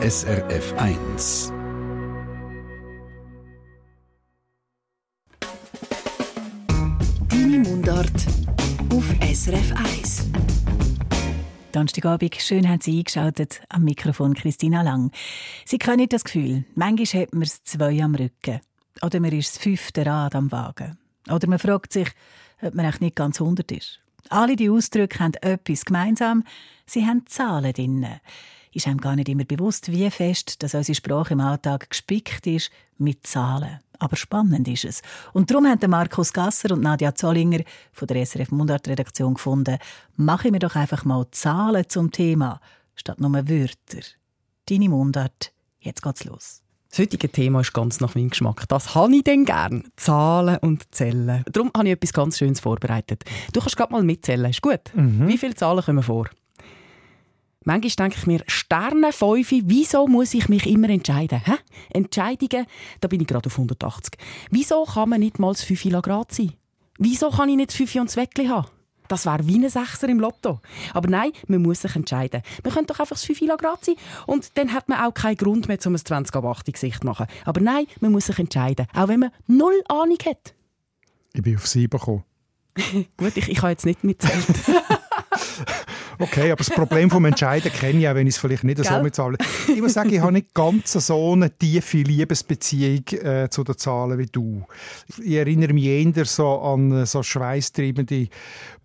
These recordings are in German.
SRF 1. Deine Mundart auf SRF 1. Donnerstagabend, schön haben Sie eingeschaltet. Am Mikrofon Christina Lang. Sie kennen das Gefühl, manchmal hat man es zwei am Rücken. Oder man ist das fünfte Rad am Wagen. Oder man fragt sich, ob man echt nicht ganz hundert ist. Alle die Ausdrücke haben etwas gemeinsam. Sie haben Zahlen drin. Ist einem gar nicht immer bewusst, wie fest dass unsere Sprache im Alltag gespickt ist mit Zahlen. Aber spannend ist es. Und darum haben Markus Gasser und Nadja Zollinger von der SRF Mundart-Redaktion gefunden, machen wir doch einfach mal Zahlen zum Thema, statt nur Wörter. Deine Mundart, jetzt geht's los. Das heutige Thema ist ganz nach meinem Geschmack. Das habe ich denn gern. Zahlen und Zellen. Darum habe ich etwas ganz Schönes vorbereitet. Du kannst gerade mal mitzählen. Ist gut? Mhm. Wie viele Zahlen kommen vor? Manchmal denke ich mir, Sterne, Fünfe, wieso muss ich mich immer entscheiden? Hä? Entscheidungen, da bin ich gerade auf 180. Wieso kann man nicht mal das 5 Grad sein? Wieso kann ich nicht das 5 und das haben? Das wäre wie ein Sechser im Lotto. Aber nein, man muss sich entscheiden. Man könnte doch einfach das 5 Grad sein und dann hat man auch keinen Grund mehr, um ein 20 ab 8 Gesicht zu machen. Aber nein, man muss sich entscheiden. Auch wenn man null Ahnung hat. Ich bin auf 7 gekommen. Gut, ich, ich habe jetzt nicht mitzählt. Okay, aber das Problem vom Entscheiden kenne ich auch, wenn ich es vielleicht nicht Gell? so mitzahle. Ich muss sagen, ich habe nicht ganz so eine tiefe Liebesbeziehung äh, zu den Zahlen wie du. Ich erinnere mich eher so an so schweißtreibende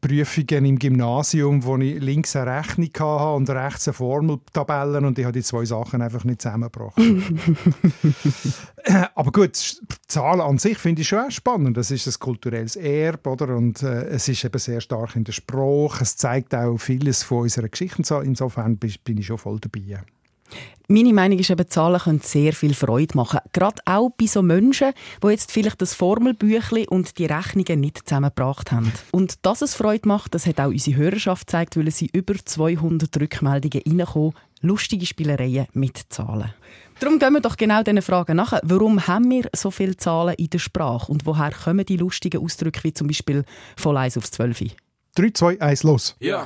Prüfungen im Gymnasium, wo ich links eine Rechnung hatte und rechts eine Formeltabellen und ich habe die zwei Sachen einfach nicht zusammengebracht. Aber gut, Zahlen an sich finde ich schon spannend. Das ist ein kulturelles Erbe, oder? Und äh, es ist eben sehr stark in der Sprache. Es zeigt auch vieles von unserer Geschichte. Insofern bin ich schon voll dabei. Meine Meinung ist eben, Zahlen können sehr viel Freude machen. Gerade auch bei so Menschen, die jetzt vielleicht das Formelbüchlein und die Rechnungen nicht zusammengebracht haben. Und dass es Freude macht, das hat auch unsere Hörerschaft gezeigt, weil sie über 200 Rückmeldungen reinkommen. Lustige Spielereien mit Zahlen. Darum gehen wir doch genau diesen Fragen nach. Warum haben wir so viele Zahlen in der Sprache? Und woher kommen die lustigen Ausdrücke wie zum Beispiel von 1 aufs 12? 3, 2, 1, los. Ja.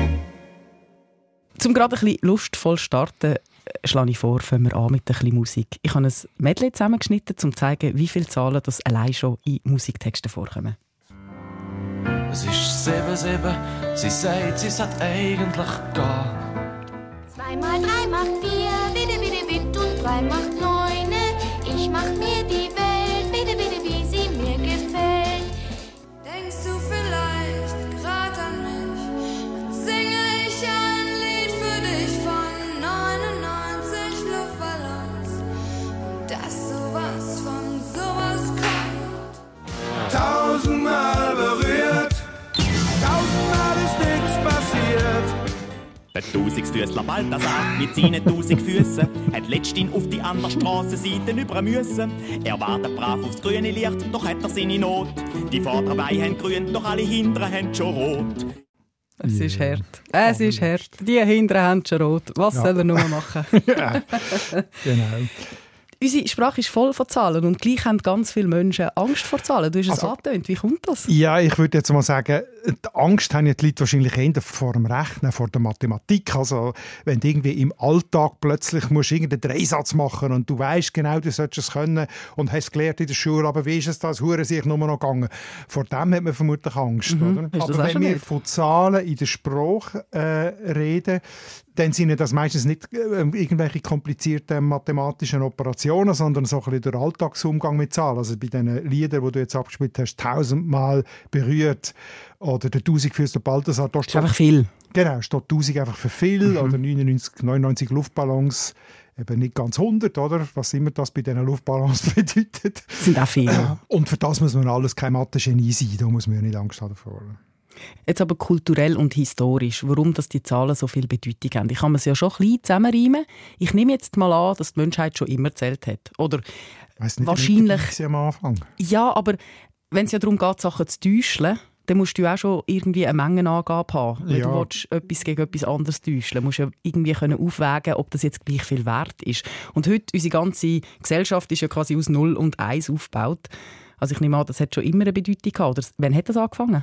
Zum gerade ein bisschen lustvoll starten, äh, schlage ich vor, fangen wir an mit ein bisschen Musik. Ich habe ein Medley zusammengeschnitten, um zu zeigen, wie viele Zahlen das allein schon in Musiktexten vorkommen. Es ist 7-7, sie sagt, sie sagt eigentlich gar. 2 mal 3 macht 4, bitte, bitte, bitte, und 3 macht 9. Ich mach mir die Der Tausigsfüßler Balthasar mit seinen tausend Füßen hat letztens auf die andere Strassenseite über müssen. Er wartet brav aufs grüne Licht, doch hat er seine Not. Die vorderen Beine haben grün, doch alle hinteren haben schon rot. Es ist hart. Es ist hart. Die hinteren haben schon rot. Was Ja. soll er nur machen? ja, genau. Unsere Sprache ist voll von Zahlen und gleich haben ganz viele Menschen Angst vor Zahlen. Du hast es Also- angetönt. Wie kommt das? Ja, ich würde jetzt mal sagen, die Angst haben ja die Leute wahrscheinlich eher vor dem Rechnen, vor der Mathematik. Also, wenn du irgendwie im Alltag plötzlich musst irgendeinen Dreisatz machen und du weißt genau, du solltest es können und hast gelernt in der Schule, aber wie ist es das? Hure sich nur noch gegangen. Vor dem hat man vermutlich Angst. Das Aber wenn wir von Zahlen in der Sprache äh, reden, dann sind das meistens nicht äh, irgendwelche komplizierten mathematischen Operationen, sondern so ein bisschen der Alltagsumgang mit Zahlen. Also bei den Liedern, die du jetzt abgespielt hast, tausendmal berührt oder der Tausendfüßler Balthasar, da Das ist einfach viel. Genau, steht 1000 einfach für viel oder 99, 99 Luftballons, eben nicht ganz 100, oder? Was immer das bei diesen Luftballons bedeutet. Das sind auch viele. Und für das muss man alles kein Mathe-Genie sein, da muss man ja nicht Angst haben davor. Jetzt aber kulturell und historisch, warum das die Zahlen so viel Bedeutung haben. Ich kann es ja schon ein bisschen zusammenreimen. Ich nehme jetzt mal an, dass die Menschheit schon immer zählt hat. Oder Weiss nicht, wahrscheinlich. am Anfang. Ja, aber wenn es ja darum geht, Sachen zu täuschen, dann musst du auch schon irgendwie eine Mengenangabe haben. Wenn Ja. du willst, etwas gegen etwas anderes täuschen musst du ja irgendwie können aufwägen ob das jetzt gleich viel wert ist. Und heute, unsere ganze Gesellschaft ist ja quasi aus Null und Eins aufgebaut. Also ich nehme an, das hat schon immer eine Bedeutung gehabt. Oder wann hat das angefangen?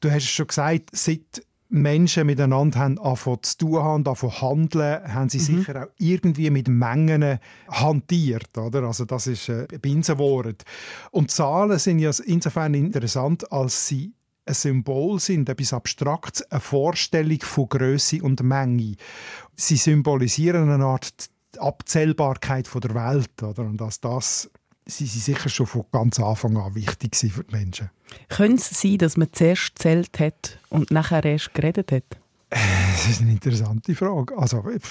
Du hast es schon gesagt, seit Menschen miteinander haben angefangen zu tun haben, angefangen zu handeln, haben sie sicher auch irgendwie mit Mengen hantiert. Oder? Also das ist äh, ein Binsenwort. Und Zahlen sind ja insofern interessant, als sie ein Symbol sind, etwas Abstraktes, eine Vorstellung von Größe und Menge. Sie symbolisieren eine Art Abzählbarkeit von der Welt. Oder? Und dass das sie sind sicher schon von ganz Anfang an wichtig für die Menschen. Könnte es sein, dass man zuerst gezählt hat und nachher erst geredet hat? Das ist eine interessante Frage. Also, ich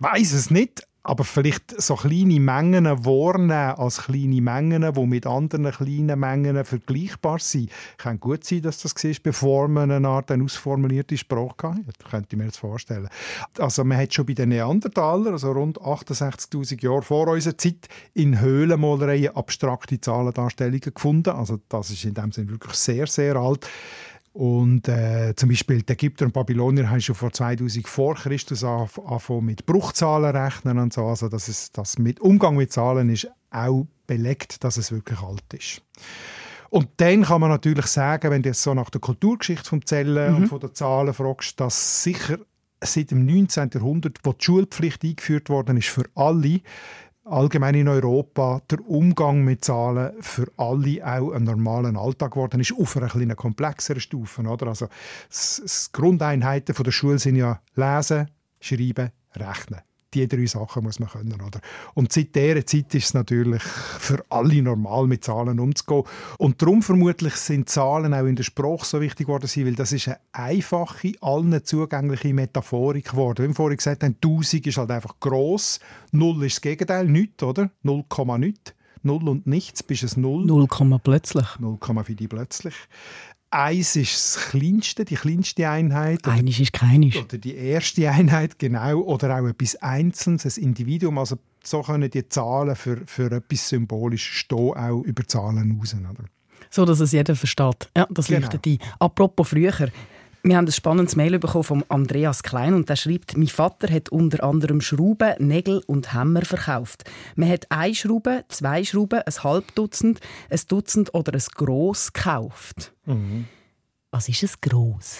weiß es nicht, aber vielleicht so kleine Mengen wahrnehmen als kleine Mengen, die mit anderen kleinen Mengen vergleichbar sind. Kann gut sein, dass das war, bevor man eine Art eine ausformulierte Sprache hatte. Könnte ich mir jetzt vorstellen. Also man hat schon bei den Neandertalern, also rund 68'000 Jahre vor unserer Zeit, in Höhlenmalereien abstrakte Zahlendarstellungen gefunden. Also das ist in dem Sinne wirklich sehr, sehr alt. Und äh, zum Beispiel die Ägypter und Babylonier haben schon vor 2000 vor Christus angefangen mit Bruchzahlen rechnen und so. Also das ist, das mit Umgang mit Zahlen ist auch belegt, dass es wirklich alt ist. Und dann kann man natürlich sagen, wenn du jetzt so nach der Kulturgeschichte vom Zellen und von den Zahlen fragst, dass sicher seit dem 19. Jahrhundert, wo die Schulpflicht eingeführt worden ist für alle, allgemein in Europa der Umgang mit Zahlen für alle auch ein normalen Alltag geworden ist, auf einer kleinen komplexeren Stufe. Oder? Also, das Grundeinheiten der Schule sind ja Lesen, Schreiben, Rechnen. Die drei Sachen muss man können. Oder? Und seit dieser Zeit ist es natürlich für alle normal, mit Zahlen umzugehen. Und darum vermutlich sind Zahlen auch in der Sprache so wichtig geworden, weil das ist eine einfache, allen zugängliche Metaphorik geworden. Wie wir vorhin gesagt haben, 1000 ist halt einfach gross, Null ist das Gegenteil, nichts, oder? 0, nichts. Null und nichts, bist es Null. 0, plötzlich. 0, für die plötzlich. Eins ist das kleinste, die kleinste Einheit. Einisch ist keinisch. oder die erste Einheit, genau. Oder auch etwas Einzelnes, ein Individuum. Also so können die Zahlen für, für etwas symbolisch stehen, auch über Zahlen raus. Oder? So, dass es jeder versteht. Ja, das Genau. leuchtet ein. Apropos früher. Wir haben ein spannendes Mail bekommen von Andreas Klein und der schreibt, mein Vater hat unter anderem Schrauben, Nägel und Hämmer verkauft. Man hat eine Schraube, zwei Schrauben, ein halb Dutzend, ein Dutzend oder ein Gross gekauft. Was ist ein Gross?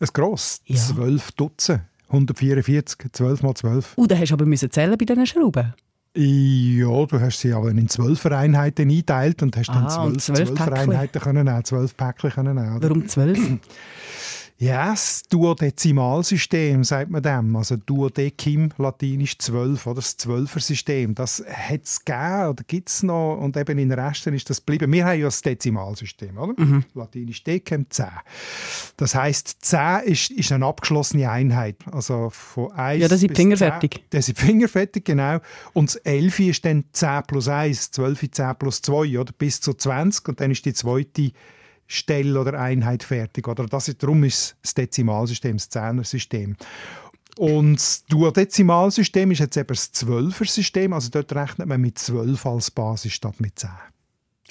Ein gross, Ja. 12 Dutzend. 144, 12 mal 12. Und dann hast du aber müssen zählen bei diesen Schrauben. Ja, du hast sie aber in 12 Einheiten eingeteilt und hast dann Ah, und 12, 12 12 Päckchen. Einheiten können nehmen, 12 Päckchen können nehmen. Warum zwölf? Ja, das Duodezimalsystem, sagt man dem. Also Duodecim, latinisch 12, oder das Zwölfer-System. Das hat es gegeben oder gibt es noch und eben in den Resten ist das geblieben. Wir haben ja das Dezimalsystem, oder? Latinisch Decem, 10. Das heisst, 10 ist, ist eine abgeschlossene Einheit. Also von 1 Ja, das sind Finger 10. fertig. Das sind Finger fertig, genau. Und das 11 ist dann 10 plus 1, 12 ist 10 plus 2, oder? Bis zu 20 und dann ist die zweite Stelle oder Einheit fertig. Oder? Das ist, darum ist das Dezimalsystem, das Zehnersystem. Und das Duodezimalsystem ist jetzt eben das Zwölfer-System, also dort rechnet man mit 12 als Basis statt mit 10.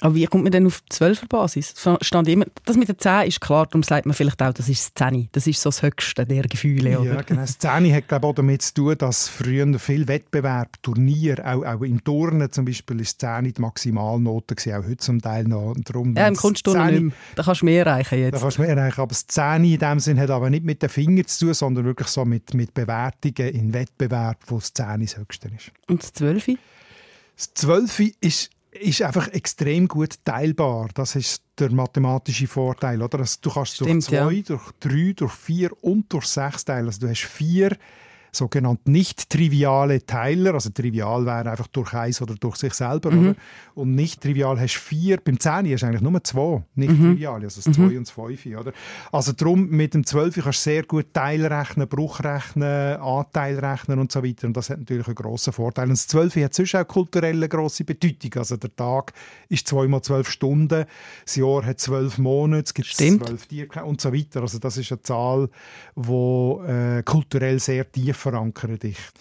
Aber wie kommt man denn auf die 12er Basis? Es Stand immer, das mit der 10 ist klar, darum sagt man vielleicht auch, das ist das 10. Das ist so das Höchste der Gefühle, oder? Ja, genau. Das 10 hat glaube ich, auch damit zu tun, dass früher viel Wettbewerb, Turnier, auch, auch im Turnen zum Beispiel, ist 10 die Maximalnote gewesen, auch heute zum Teil noch. Darum, Ja, im Kunstturnen 10 nicht mehr. Da kannst du mehr erreichen Da jetzt. kannst du mehr erreichen. Aber das 10 in dem Sinn hat aber nicht mit den Fingern zu tun, sondern wirklich so mit, mit Bewertungen in Wettbewerb, wo das 10 das Höchste ist. Und das 12? Das 12 ist, ist einfach extrem gut teilbar. Das ist der mathematische Vorteil. Oder? Also, du kannst Stimmt, durch 2, ja. durch 3, durch 4 und durch 6 teilen. Also, du hast vier sogenannte nicht triviale Teiler. Also trivial wäre einfach durch eins oder durch sich selber. Mhm. Oder? Und nicht trivial hast du vier. Beim 10 hast du eigentlich nur zwei nicht Mhm. triviale, also das 2 und das 5. Oder? Also darum, mit dem 12 kannst du sehr gut Teilrechnen, Bruchrechnen, Anteilrechnen und so weiter. Und das hat natürlich einen grossen Vorteil. Und das 12 hat sonst auch kulturell eine grosse Bedeutung. Also der Tag ist zweimal zwölf Stunden, das Jahr hat zwölf Monate, es gibt zwölf Tiere und so weiter. Also das ist eine Zahl, die äh, kulturell sehr tief verankert ist.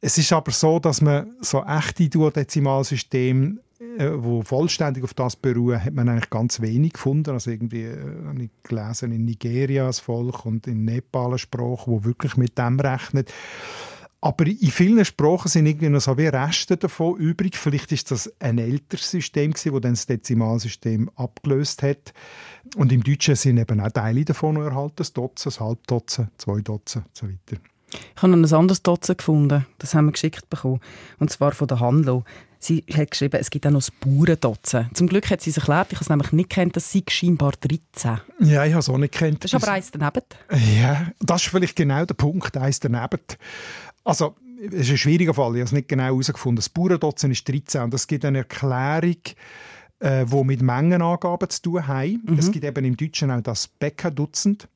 Es ist aber so, dass man so echte Duodezimalsysteme äh, wo vollständig auf das beruhen, hat man eigentlich ganz wenig gefunden. Also irgendwie äh, habe ich gelesen in Nigeria das Volk und in Nepal eine Sprache, wo wirklich mit dem rechnet. Aber in vielen Sprachen sind irgendwie noch so wie Reste davon übrig. Vielleicht ist das ein älteres System das dann das Dezimalsystem abgelöst hat. Und im Deutschen sind eben auch Teile davon noch erhalten. Das Dutzend, das Halbdutzend, zwei Dutzend und so weiter. Ich habe noch ein anderes Dutzend gefunden. Das haben wir geschickt bekommen. Und zwar von der Hanlo. Sie hat geschrieben, es gibt auch noch das Bauerndutzend. Zum Glück hat sie es erklärt, ich habe es nämlich nicht kennt, das sei scheinbar 13. Ja, ich habe es auch nicht gekannt. Das ist aber eins daneben. Ja, das ist vielleicht genau der Punkt, eins daneben. Also, es ist ein schwieriger Fall, ich habe es nicht genau herausgefunden. Das Bauerndutzend ist 13 und es gibt eine Erklärung, äh, die mit Mengenangaben zu tun haben. Es gibt eben im Deutschen auch das Bäckerdutzend.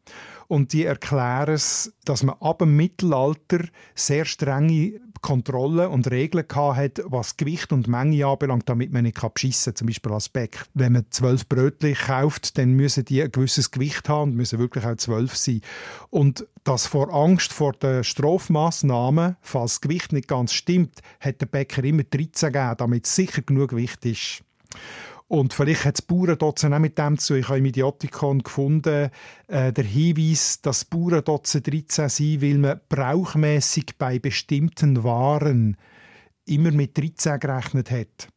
Und die erklären es, dass man ab dem Mittelalter sehr strenge Kontrollen und Regeln hat, was Gewicht und Menge anbelangt, damit man nicht beschissen kann. Zum Beispiel als Bäck. Wenn man zwölf Brötchen kauft, dann müssen die ein gewisses Gewicht haben und müssen wirklich auch zwölf sein. Und das vor Angst vor den Strafmaßnahmen, falls das Gewicht nicht ganz stimmt, hat der Bäcker immer 13 gegeben, damit sicher genug Gewicht ist. Und vielleicht hat das Bauerndotzen auch mit dem zu. Ich habe im Idiotikon gefunden, äh, der Hinweis, dass das Bauerndotzen 13 sei, weil man brauchmäßig bei bestimmten Waren immer mit 13 gerechnet hat.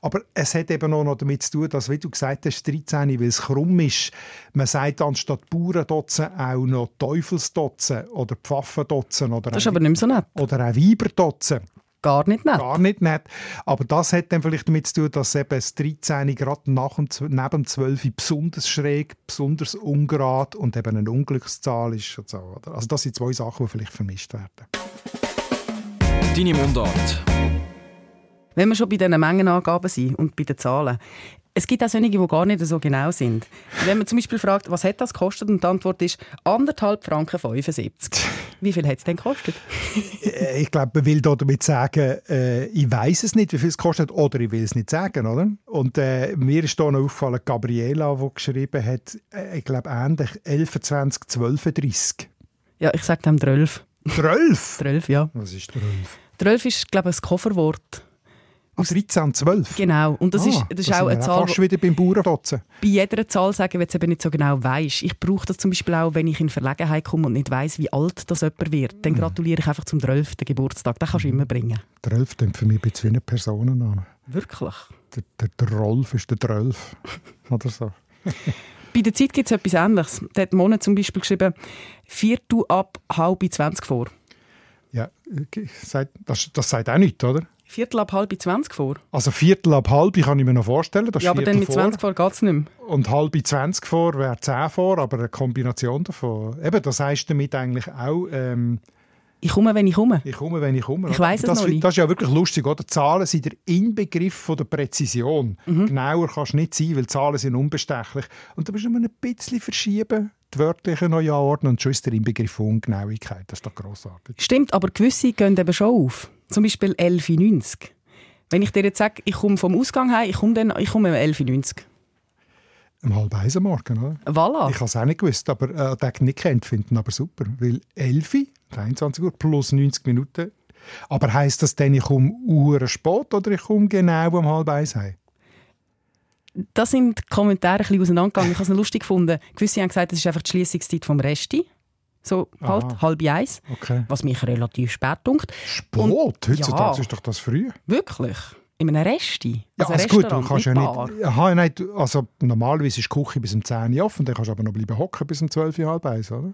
Aber es hat eben auch noch damit zu tun, dass, wie du gesagt hast, 13, weil es krumm ist, man sagt anstatt Bauerndotzen auch noch Teufelsdotzen oder Pfaffendotzen oder, Das ist aber nicht so nett. oder auch Weiberdotzen. Gar nicht nett. Gar nicht nett. Aber das hat dann vielleicht damit zu tun, dass eben das 13 gerade nach dem, zw- neben dem 12 besonders schräg, besonders ungerade und eben eine Unglückszahl ist. Und so, oder? Also das sind zwei Sachen, die vielleicht vermischt werden. Deine Mundart. Wenn wir schon bei diesen Mengenangaben sind und bei den Zahlen. Es gibt auch solche, die gar nicht so genau sind. Wenn man zum Beispiel fragt, was hat das gekostet und die Antwort ist anderthalb Franken 75. Wie viel hat es denn gekostet? Äh, ich glaube, man will da damit sagen, äh, ich weiß es nicht, wie viel es kostet, oder ich will es nicht sagen, oder? Und äh, mir ist da noch aufgefallen, Gabriela, die geschrieben hat, äh, ich glaube, ähnlich 11, 12, 30. Ja, ich sage dem 12. 12? 12, ja. Was ist 12? 12 ist, glaube ich, ein Kofferwort. Ah, 13 und 12? Genau. Und das ist, Ah, das ist da auch eine Zahl, fast wieder beim Bauerndotzen. bei jeder Zahl sagen, wenn du es eben nicht so genau weißt. Ich brauche das zum Beispiel auch, wenn ich in Verlegenheit komme und nicht weiß, wie alt das jemand wird. Mhm. Dann gratuliere ich einfach zum 12. Geburtstag. Den kannst du immer bringen. 12 klingt für mich ein bisschen wie ein Personenname. Wirklich. Der, der, der Rolf ist der 12. Oder so. Bei der Zeit gibt es etwas Ähnliches. Da hat Mona zum Beispiel geschrieben, Viertel ab halb 20 vor. Ja, sagt- das, das sagt auch nichts, oder? Viertel ab halb 20 vor? Also Viertel ab halb kann ich mir noch vorstellen. Das ja, aber dann mit vor. 20 vor geht es nicht mehr. Und halb 20 vor wäre 10 vor, aber eine Kombination davon. Eben, das heisst damit eigentlich auch, ähm, Ich komme, wenn ich komme. ich komme, wenn ich komme. Ich weiss es das, noch nicht. Das ist ja wirklich lustig, oder? Zahlen sind der Inbegriff von der Präzision. Mhm. Genauer kannst du nicht sein, weil Zahlen sind unbestechlich. Und da musst du nur ein bisschen verschieben, die wörtliche neu anordnen und schon ist der Inbegriff von Ungenauigkeit. Das ist doch grossartig. Stimmt, aber gewisse gehen eben schon auf. Zum Beispiel 11,90. Wenn ich dir jetzt sage, ich komme vom Ausgang heim, ich komme, dann, ich komme um 11,90. Um halb eins am Morgen, oder? Voilà. Ich habe es auch nicht gewusst, aber äh, den ich nicht kennt, finden aber super. Weil 11, 23 Uhr plus 90 Minuten. Aber heisst das dann, ich komme uhr spät oder ich komme genau um halb eins heim? Da sind die Kommentare ein bisschen auseinandergegangen. Ich habe es noch lustig gefunden. Gewisse haben gesagt, das ist einfach die Schließungszeit vom Resti. So halt, Aha. halb eins. Okay. Was mich relativ spät dunkt. Spät? Und- Heutzutage Ja. ist doch das früh. Wirklich? In einem Resti? Ja, Also gut, du kannst ja nicht... Aha, nein, also normalerweise ist die Küche bis um 10 Uhr offen, dann kannst du aber noch bleiben hocken bis um 12 Uhr, halb eins, oder?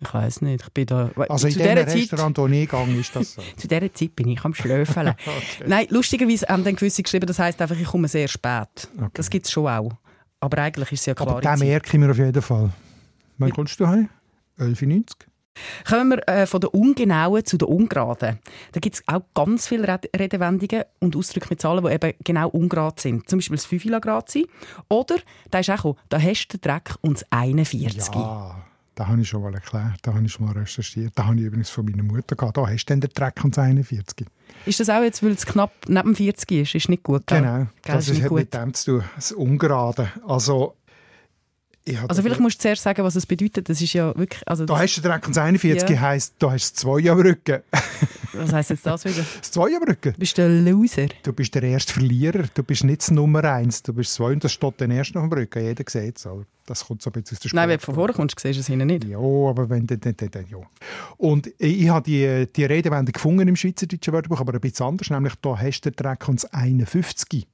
Ich weiß nicht. Ich bin da, Also in zu dieser Zeit, Restaurant, wo ich gegangen ist das so. Zu dieser Zeit bin ich am Schlöfeln. Nein, lustigerweise haben dann gewisse geschrieben, das heisst einfach, ich komme sehr spät. Okay. Das gibt es schon auch. Aber eigentlich ist es ja klar. Aber den merke ich mir auf jeden Fall. Wann kommst du heim? 11.90 Uhr? Kommen wir äh, von der ungenauen zu der ungeraden. Da gibt es auch ganz viele Red Redewendungen und Ausdrücke mit Zahlen, die eben genau ungerade sind. Zum Beispiel das 5 Grad sein. Oder, da ist auch da hast du den Dreck und das 41. Ja, das habe ich schon mal erklärt, das habe ich schon mal recherchiert. Das habe ich übrigens von meiner Mutter gehabt. Da hast du den Dreck und das 41. Ist das auch jetzt, weil es knapp neben 40 ist? Ist nicht gut, gell? Genau, Gell, das ist ist nicht hat gut. mit dem zu tun, das Ungerade. Also, Also vielleicht musst du zuerst sagen, was es bedeutet. Das ist ja wirklich... Also da hast du den Dreck und das 41 Ja. heisst, da hast du zwei am Rücken. was heisst jetzt das wieder? Das zwei am Rücken. Du bist der Loser. Du bist der erste Verlierer, du bist nicht das Nummer eins, du bist zwei und das steht den ersten auf dem Rücken. Jeder sieht es. aber Das kommt so ein bisschen aus der Nein, wenn du von vorne kommst, siehst du es hinten nicht. Ja, aber wenn dann, dann, dann, dann ja. Und ich, ich habe die, die Redewendung gefunden im Schweizerdeutschen Wörterbuch, aber ein bisschen anders, nämlich da hast du den Dreck und das 51.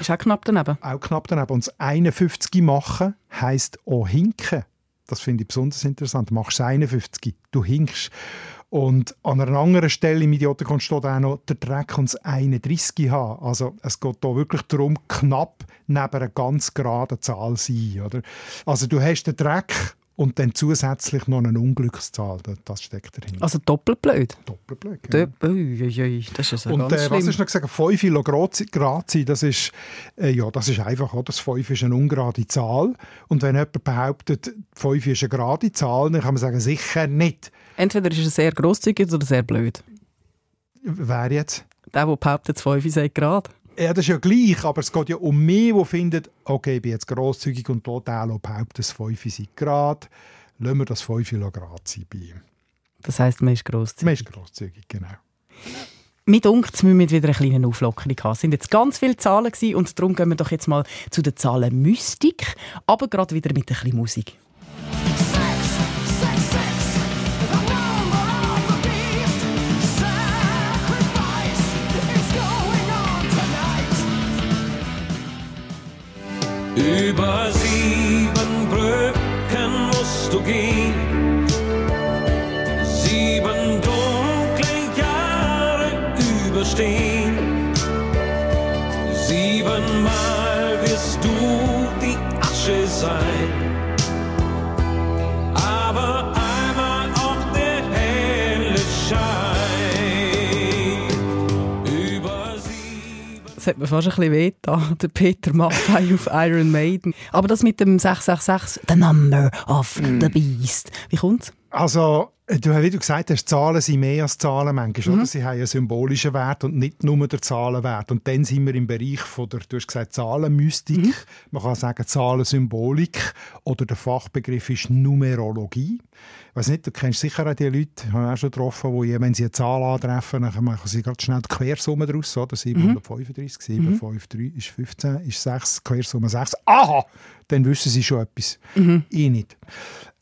Ist auch knapp daneben. Auch knapp daneben. Und das 51 machen heisst auch hinken. Das finde ich besonders interessant. Du machst das 51, du hinkst. Und an einer anderen Stelle im Idiotenkon steht auch noch, der Dreck und das 31 haben. Also es geht hier wirklich darum, knapp neben einer ganz geraden Zahl sein. Oder? Also du hast den Dreck und dann zusätzlich noch eine Unglückszahl. Das- steckt dahinter. Also doppelt blöd. Doppelblick. ja. Dopp- Ui, ui, ui, das ist ja Und äh, was ist noch gesagt? 5 Kilo Grazi, Grazi, das ist, äh, ja, das ist einfach, oder? das 5 ist eine ungerade Zahl. Und wenn jemand behauptet, 5 ist eine gerade Zahl, dann kann man sagen, sicher nicht. Entweder ist er sehr grosszügig oder sehr blöd. Wer jetzt? Der, der behauptet, 5 sei gerade. Ja, das ist ja gleich, aber es geht ja um mich, der findet, okay, ich bin jetzt grosszügig und der behauptet, das 5 sei gerade. Lassen wir das 5 Kilo Grad sein bei ihm. Das heisst, man ist grosszügig. Man ist grosszügig, genau. Mit uns müssen wir wieder eine kleine Auflockerung haben. Es sind jetzt ganz viele Zahlen gewesen und darum gehen wir doch jetzt mal zu den Zahlen Mystik, aber gerade wieder mit ein bisschen Musik. Über sieben Brücken musst du gehen, sieben dunkle Jahre überstehen. Siebenmal wirst du die Asche sein, Das hat mir fast ein bisschen weh getan, der Peter Maffay auf Iron Maiden. Aber das mit dem 666, the number of the beast. Wie kommt's? Also, du, wie du gesagt hast, Zahlen sind mehr als Zahlen manchmal. Oder? Sie haben einen symbolischen Wert und nicht nur den Zahlenwert. Und dann sind wir im Bereich von der, du hast gesagt, Zahlenmystik. Man kann sagen Zahlensymbolik. Oder der Fachbegriff ist Numerologie. Ich weiss nicht, du kennst sicher auch die Leute, ich habe auch schon getroffen, die, wenn sie eine Zahl antreffen, dann machen sie gerade schnell die Quersumme daraus. Oder? 735, 753 ist 15, ist 6, Quersumme 6. Aha! Dann wissen sie schon etwas. Ich nicht.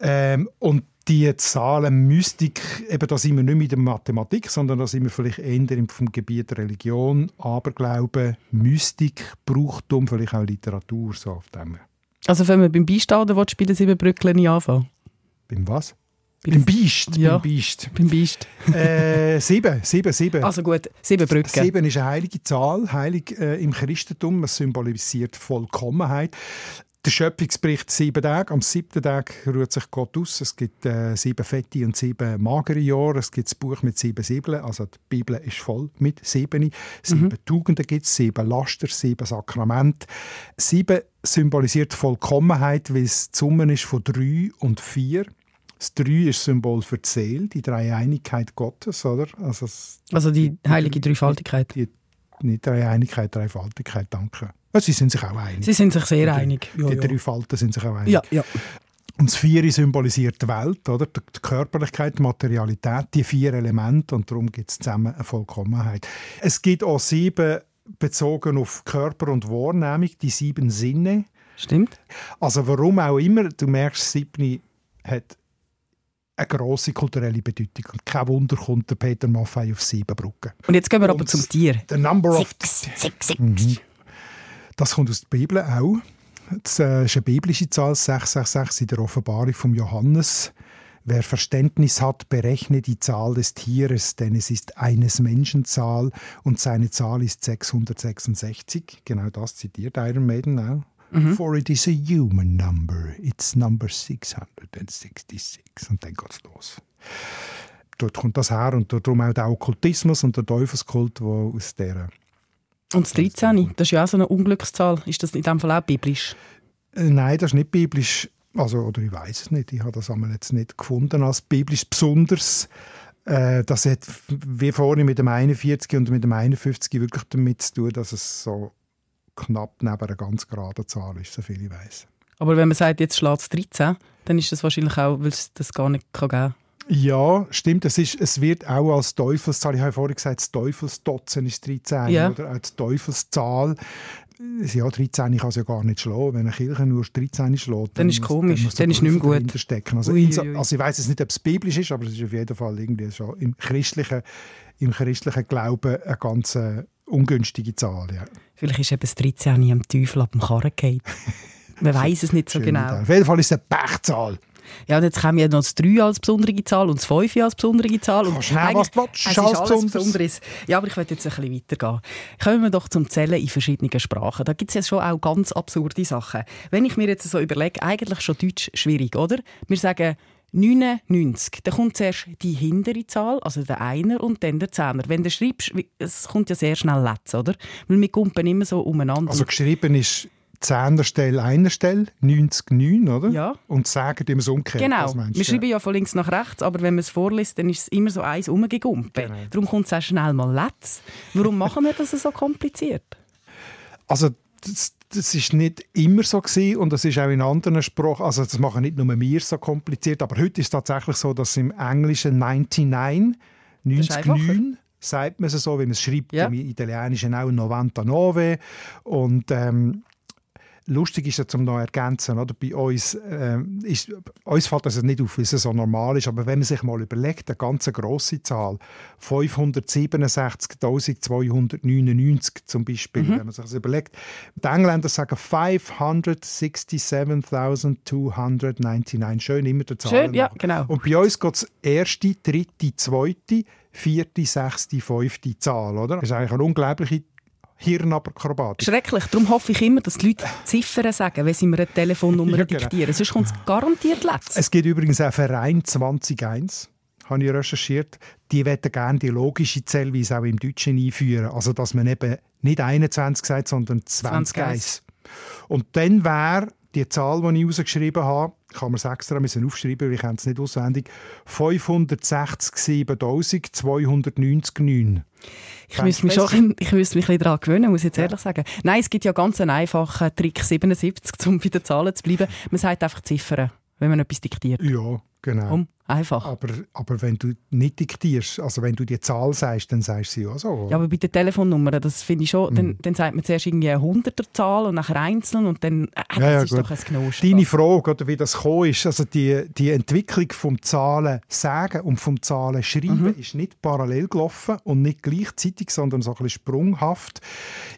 Ähm, und die Zahlen Mystik, eben da sind wir nicht mit der Mathematik, sondern da sind wir vielleicht eher im- vom Gebiet Religion, Aberglauben, Mystik, Brauchtum, vielleicht auch Literatur, so auf dem. Also wenn man beim Beistaden will, spielen sieben Brücklen nicht anfangen. Beim was? Bei Beim der- Beist. Ja. Beim Beist. Beim Beist. äh, sieben, sieben, sieben. Also gut, sieben Brücken. Sieben ist eine heilige Zahl, heilig äh, im Christentum. Es symbolisiert Vollkommenheit. Der Schöpfungsbericht sieben Tage. Am siebten Tag ruht sich Gott aus. Es gibt äh, sieben fette und sieben magere Jahre. Es gibt das Buch mit sieben Siebeln. Also die Bibel ist voll mit sieben. Sieben Tugenden gibt es, sieben Laster, sieben Sakramente. Sieben symbolisiert Vollkommenheit, weil es die Summe ist von drei und vier. Das Drei ist Symbol für die Seele, die Dreieinigkeit Gottes, oder? Also Also die heilige Dreifaltigkeit. die nicht Dreieinigkeit, Dreifaltigkeit, danke. Ja, Sie sind sich auch einig. Sie sind sich sehr einig. Ja, die ja. drei Falten sind sich auch einig. ja, ja. Und das Vieri symbolisiert die Welt, oder? Die die Körperlichkeit, die Materialität, die vier Elemente und darum gibt es zusammen eine Vollkommenheit. Es gibt auch sieben bezogen auf Körper und Wahrnehmung, die sieben Sinne. Stimmt. Also warum auch immer, du merkst, Siebni hat eine grosse kulturelle Bedeutung. Und kein Wunder kommt der Peter Maffei auf sieben Brücken. Und jetzt gehen wir aber Und zum Tier. The number of Six, six, six. Mhm. Das kommt aus der Bibel auch. Das äh, ist eine biblische Zahl, 666 in der Offenbarung von Johannes. Wer Verständnis hat, berechne die Zahl des Tieres, denn es ist eines Menschen Zahl und seine Zahl ist 666. Genau das zitiert Iron Maiden auch. For it is a human number. It's number 666. Und dann geht's los. Dort kommt das her und darum auch der Okkultismus und der Teufelskult, der aus dieser... Und das 13, das ist ja auch so eine Unglückszahl. Ist das in dem Fall auch biblisch? Äh, Nein, das ist nicht biblisch. Also, oder ich weiß es nicht. Ich habe das einmal jetzt nicht gefunden als biblisch besonders. Äh, das hat wie vorhin mit dem 41 und mit dem 51 wirklich damit zu tun, dass es so knapp neben einer ganz geraden Zahl ist, soviel ich weiß. Aber wenn man sagt, jetzt schlägt es 13, dann ist das wahrscheinlich auch, weil es das gar nicht kann geben Ja, stimmt. Es, ist, es wird auch als Teufelszahl, ich habe vorhin gesagt, das Teufelsdotzen ist 13, Ja. oder? Die Teufelszahl. Ja, 13 kann es ja gar nicht schlagen. Wenn eine Kirche nur 13 schlägt, Dann ist muss- komisch. Dann der ist nicht mehr gut. Stecken. Also, Ui, ui, also ich weiß jetzt nicht, ob es biblisch ist, aber es ist auf jeden Fall irgendwie schon im christlichen, im christlichen Glauben eine ganz äh, ungünstige Zahl. Ja. Vielleicht ist eben das 13 am Teufel ab dem Karren gefallen. Man weiß es nicht so Schöne genau. Auf jeden Fall ist es eine Pechzahl. Ja, und jetzt kommen ja noch das 3 als besondere Zahl und das 5 als besondere Zahl. Und Kannst was du willst, es alles Besonderes. Besonderes. Ja, aber ich will jetzt ein bisschen weitergehen. Kommen wir doch zum Zählen in verschiedenen Sprachen. Da gibt es ja schon auch ganz absurde Sachen. Wenn ich mir jetzt so überlege, eigentlich schon Deutsch schwierig, oder? Wir sagen 99. Dann kommt zuerst die hintere Zahl, also der Einer, und dann der Zehner. Wenn du schreibst, es kommt ja sehr schnell Letz, oder? Weil wir kumpen immer so umeinander. Also geschrieben ist 10er Stelle, einer Stelle, 90, 9, oder? Ja. Und sagen immer so umgekehrt. Genau. Wir schreiben ja von links nach rechts, aber wenn man es vorliest, dann ist es immer so eins rumgegumpen. Genau. Darum kommt es auch schnell mal letz. Warum machen wir das so kompliziert? Also das, das ist nicht immer so gewesen und das ist auch in anderen Sprachen, also das machen nicht nur wir so kompliziert, aber heute ist es tatsächlich so, dass im Englischen 99, ist 90, einfacher. 9, sagt man es so, wie man es schreibt, Ja. im Italienischen auch 99 und ähm, Lustig ist ja zum noch ergänzen, oder? bei uns, ähm, ist, uns fällt das nicht auf, weil es so normal ist, aber wenn man sich mal überlegt, eine ganz grosse Zahl, 567.299 zum Beispiel, wenn man sich das überlegt, die Engländer sagen 567.299, schön immer der Zahl. Schön, ja, genau. Und bei uns geht es erste, dritte, zweite, vierte, sechste, fünfte Zahl, oder? Das ist eigentlich eine unglaubliche Hirnakrobatik. Schrecklich. Darum hoffe ich immer, dass die Leute Ziffern sagen, wenn sie mir eine Telefonnummer Ja, genau. diktieren. Sonst kommt es garantiert letzt. Es gibt übrigens auch Verein 2021, habe ich recherchiert. Die wollen gerne die logische Zählweise auch im Deutschen einführen. Also, dass man eben nicht 21 sagt, sondern 20 20. Und dann wäre die Zahl, die ich rausgeschrieben habe, kann man es extra müssen aufschreiben, weil ich es nicht auswendig, 567.290,9. Ich müsste mich, schon, ich müsste mich ein bisschen daran gewöhnen, muss ich jetzt ehrlich sagen. Nein, es gibt ja ganz einen einfachen Trick 77, um bei den Zahlen zu bleiben. Man sagt einfach Ziffern, wenn man etwas diktiert. Ja, genau. Um, einfach. Aber, aber wenn du nicht diktierst, also wenn du die Zahl sagst, dann sagst du sie auch so. Ja, aber bei den Telefonnummern, das finde ich schon, Mhm. dann, dann sagt man zuerst irgendwie eine Hunderterzahl und nachher einzeln und dann, äh, das Ja, ja, ist gut. doch ein Knusch. Deine Frage, oder wie das gekommen ist, also die, die Entwicklung vom Zahlen sagen und vom Zahlen schreiben Mhm. ist nicht parallel gelaufen und nicht gleichzeitig, sondern so ein bisschen sprunghaft.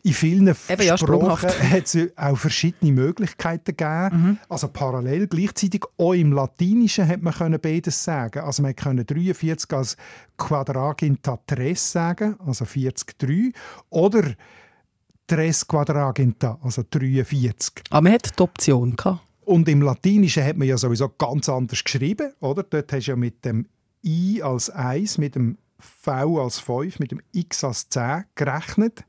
In vielen Eben, ja, Sprachen hat es auch verschiedene Möglichkeiten gegeben. Mhm. Also parallel gleichzeitig. Auch im Latinischen hat man können beides sagen. Also man konnte 43 als Quadraginta tres sagen, also 40 3, oder tres Quadraginta, also 43. Aber man hat die Option gehabt. Und im Latinischen hat man ja sowieso ganz anders geschrieben, oder? Dort hast du ja mit dem I als 1, mit dem V als 5, mit dem X als 10 gerechnet.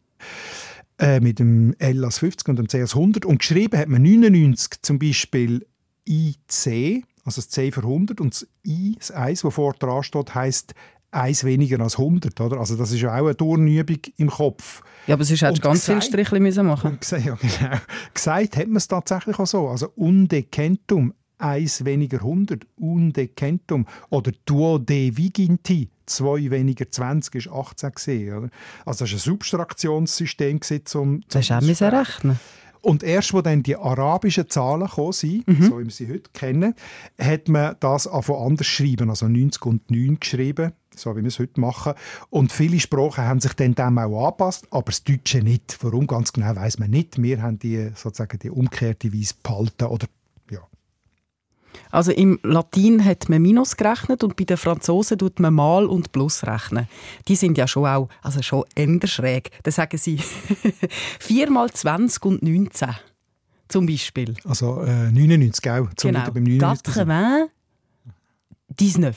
Äh, mit dem L als 50 und dem C als 100. Und geschrieben hat man 99 zum Beispiel IC, also das C für 100. Und das I, das 1, das vor dran steht, heisst 1 weniger als 100. Oder? Also das ist ja auch eine Turnübung im Kopf. Ja, aber sonst hättest du Und ganz viele gesagt- Striche müssen machen gesagt, ja, genau. gesagt hat man es tatsächlich auch so. Also undecentum, eins weniger 100, undecentum. Oder duo de viginti, zwei weniger 20 ist 18 gesehen. Oder? Also das war ein Substraktionssystem gewesen, zum, Das hast du auch zum müssen rechnen. Und erst, wo dann die arabischen Zahlen gekommen sind, so wie wir sie heute kennen, hat man das einfach anders geschrieben, also 90 und 9 geschrieben, so wie wir es heute machen. Und viele Sprachen haben sich dann dem auch angepasst, aber das Deutsche nicht. Warum ganz genau weiß man nicht. Wir haben die sozusagen die umgekehrte Weise behalten oder. Also im Latin hat man Minus gerechnet und bei den Franzosen tut man Mal und Plus rechnen. Die sind ja schon auch, also schon eher schräg. Da sagen sie 4 mal 20 und 19. zum Beispiel. Also äh, 99, gell? Zum genau. beim 99 zu sein. 80, 19.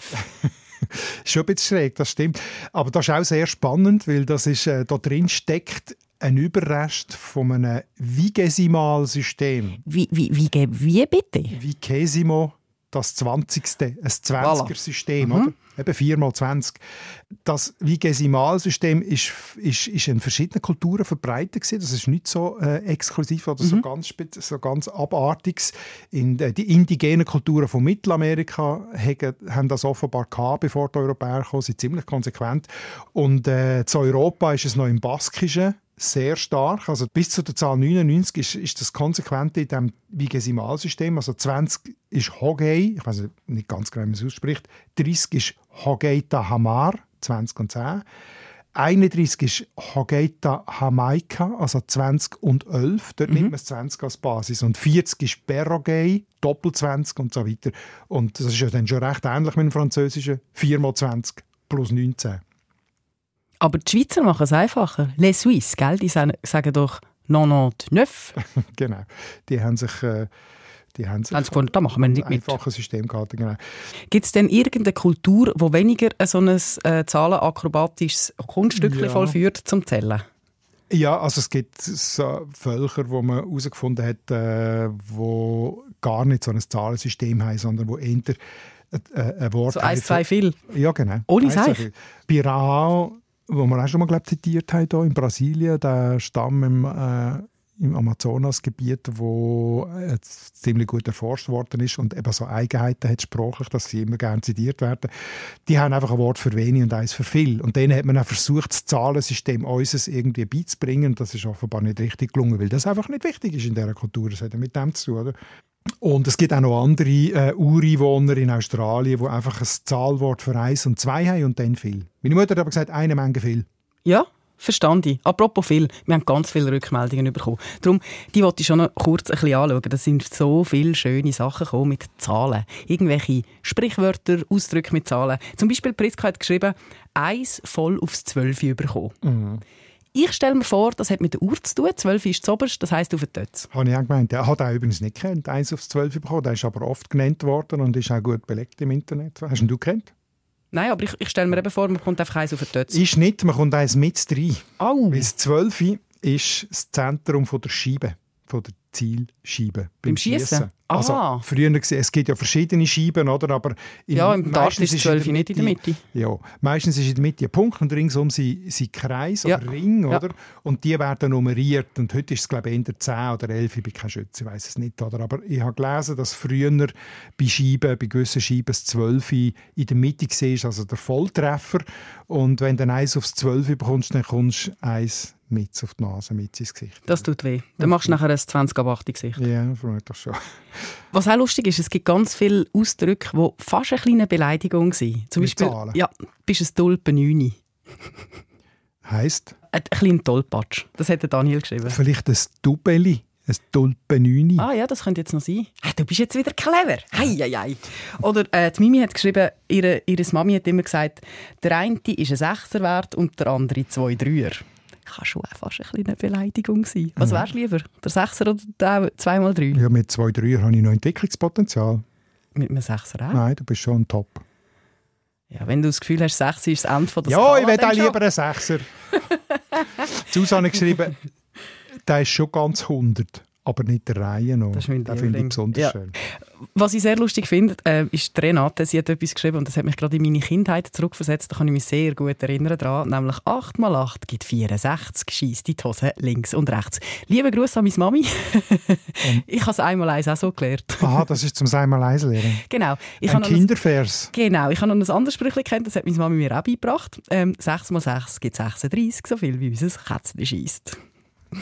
Schon ein bisschen schräg, das stimmt. Aber das ist auch sehr spannend, weil das ist, äh, da drin steckt ein Überrest von einem Vigesimalsystem. Wie, wie, wie, wie bitte? Vigesimo, das 20. Ein 20er-System, Mhm. oder? Eben 4 mal 20. Das Vigesimalsystem ist, ist, ist in verschiedenen Kulturen verbreitet gewesen. Das ist nicht so äh, exklusiv oder so, ganz, so ganz abartiges. In, äh, die indigenen Kulturen von Mittelamerika haben, haben das offenbar gehabt, bevor die Europäer kamen, sind ziemlich konsequent. Und äh, zu Europa ist es noch im Baskischen sehr stark. Also bis zu der Zahl 99 ist, ist das Konsequente in diesem Vigesimalsystem. Also 20 ist Hogei, ich weiß nicht ganz genau, wie man es ausspricht. 30 ist Hogeita Hamar, 20 und 10. 31 ist Hogeita Jamaika, also 20 und 11. Dort nimmt man das 20 als Basis. Und 40 ist Berrogei, Doppel 20 und so weiter. Und das ist ja dann schon recht ähnlich mit dem Französischen. 4 mal 20 plus 19. Aber die Schweizer machen es einfacher. Les Suisses, gell? die sagen, doch 99. Genau. Die haben sich... Äh, die haben sich gefunden, da machen wir nicht mit. einfaches System gehalten. Genau. Gibt es denn irgendeine Kultur, wo weniger ein so ein äh, zahlenakrobatisches Kunststückchen Ja. vollführt zum Zählen? Ja, also es gibt so Völker, wo man herausgefunden hat, äh, wo gar nicht so ein Zahlensystem haben, sondern wo eher äh, ein Wort So eins, zwei, viel. Ja, genau. Ohne Seich. Pirao, wo wir auch schon mal glaub, zitiert haben, hier in Brasilien, der Stamm im, äh, im Amazonasgebiet, wo äh, ziemlich gut erforscht worden ist und eben so Eigenheiten hat sprachlich, dass sie immer gerne zitiert werden. Die haben einfach ein Wort für wenig und eins für viel. Und denen hat man auch versucht, das Zahlensystem unseres irgendwie beizubringen. Das ist offenbar nicht richtig gelungen, weil das einfach nicht wichtig ist in dieser Kultur. Das hat ja mit dem zu tun, oder? Und es gibt auch noch andere äh, Ureinwohner in Australien, die einfach ein Zahlwort für eins und zwei haben und dann viel. Meine Mutter hat aber gesagt, eine Menge viel. Ja, verstand ich. Apropos viel, wir haben ganz viele Rückmeldungen bekommen. Darum, die wollte ich schon noch kurz ein bisschen anschauen. Da sind so viele schöne Sachen gekommen mit Zahlen. Irgendwelche Sprichwörter, Ausdrücke mit Zahlen. Zum Beispiel Priska hat geschrieben, eins voll aufs Zwölfe bekommen. Ich stelle mir vor, das hat mit der Uhr zu tun. Zwölf ist zoberst, das heisst auf den Tötz. Habe ich auch gemeint. Er hat auch übrigens nicht kennt, eins aufs zwölf bekommen. Der ist aber oft genannt worden und ist auch gut belegt im Internet. Hast du ihn du kennt? Nein, aber ich, ich stelle mir eben vor, man kommt einfach eins auf den Tötz. Ist nicht, man kommt eins mit rein. Au! Weil das 12 ist das Zentrum von der Scheibe, von der Zielscheibe. Beim Schiessen? Also, Ah. früher gesehen, es gibt ja verschiedene Scheiben, oder? Aber in, Ja, im Dart ist in 12 nicht in der Mitte. Ja, meistens ist in der Mitte ein Punkt und ringsum sind, sind Kreis Ja. oder Ring, Ja. oder? Und die werden nummeriert. Und heute ist es, glaube ich, eher 10 oder 11. Ich bin kein Schütze, ich weiß es nicht. Oder? Aber ich habe gelesen, dass früher bei Scheiben, bei gewissen Scheiben das 12 in der Mitte war, also der Volltreffer. Und wenn du dann eins aufs 12 bekommst, dann kommst du eins mit auf die Nase, mit ins Gesicht. Das tut weh. Dann machst du nachher ein 20 ab 8 Gesicht. Ja, vermutlich schon. Was auch lustig ist, es gibt ganz viele Ausdrücke, die fast eine kleine Beleidigung sind. Zum Mit Beispiel, Zahlen? ja, bist ein Tulpenüni. Heisst, Ein kleiner Tollpatsch. Das hat der Daniel geschrieben. vielleicht ein Dubeli, ein Tulpenüni. Ah ja, das könnte jetzt noch sein. Hey, du bist jetzt wieder clever. Hei, hei, hei. Oder äh, die Mimi hat geschrieben, ihre, ihre Mami hat immer gesagt, der eine ist ein Sechser wert und der andere zwei Dreier. Kann schon auch fast eine kleine Beleidigung sein. Was wärst du lieber? Der Sechser oder der zweimal drei? Ja, mit zwei, drei habe ich noch Entwicklungspotenzial. Mit einem Sechser auch? Nein, du bist schon top. Ja, wenn du das Gefühl hast, Sechs ist das Ende von der Ja, Skala, ich will auch lieber einen Sechser. Susanne geschrieben, der ist schon ganz 100, aber nicht der Reihe noch. Das Den finde ich besonders Ja. schön. Was ich sehr lustig finde, äh, ist Renate. Sie hat etwas geschrieben und das hat mich gerade in meine Kindheit zurückversetzt. Da kann ich mich sehr gut erinnern daran. Nämlich 8 mal 8 gibt 64. Schießt die Hose links und rechts. Liebe Grüße an meine Mami. ich habe es einmal eins auch so gelernt. Aha, das ist zum einmal eins lernen. genau. Ich Ein noch ein, Kindervers. genau. Ich habe noch ein anderes Sprüchlein kennt, das hat meine Mami mir auch beigebracht. Ähm, 6 mal 6 gibt 36, so viel wie unser Kätzchen schießt.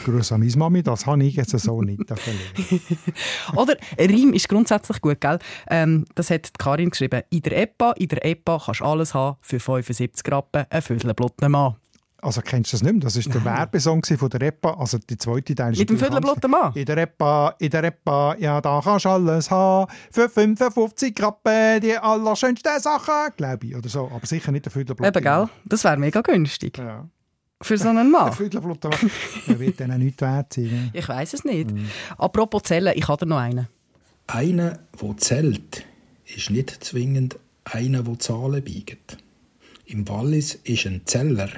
Grüße an meine Mami, das habe ich jetzt so nicht. Oder Reim ist grundsätzlich gut, gell? Ähm, das hat Karin geschrieben. In der EPA, in der EPA kannst du alles haben für 75 Rappen, ein Viertelblutten Mann. Also kennst du das nicht mehr? Das war der Werbesong von der Repa. Also die zweite Teil ist Mit dem natürlich Viertelblutten Mann? In der Repa, in der Repa, ja, da kannst du alles haben. Für 55 Rappen die allerschönsten Sachen, glaube ich. Oder so. Aber sicher nicht der Viertelblutten Eben, gell? Das wäre mega günstig. Ja. Für so einen Mann? Viertelflotte, er wird dann auch nichts wert sein. Ne? Ich weiß es nicht. Apropos Zellen, ich habe noch einen. Einer, der zählt, ist nicht zwingend einer, der Zahlen biegt. Im Wallis ist ein Zeller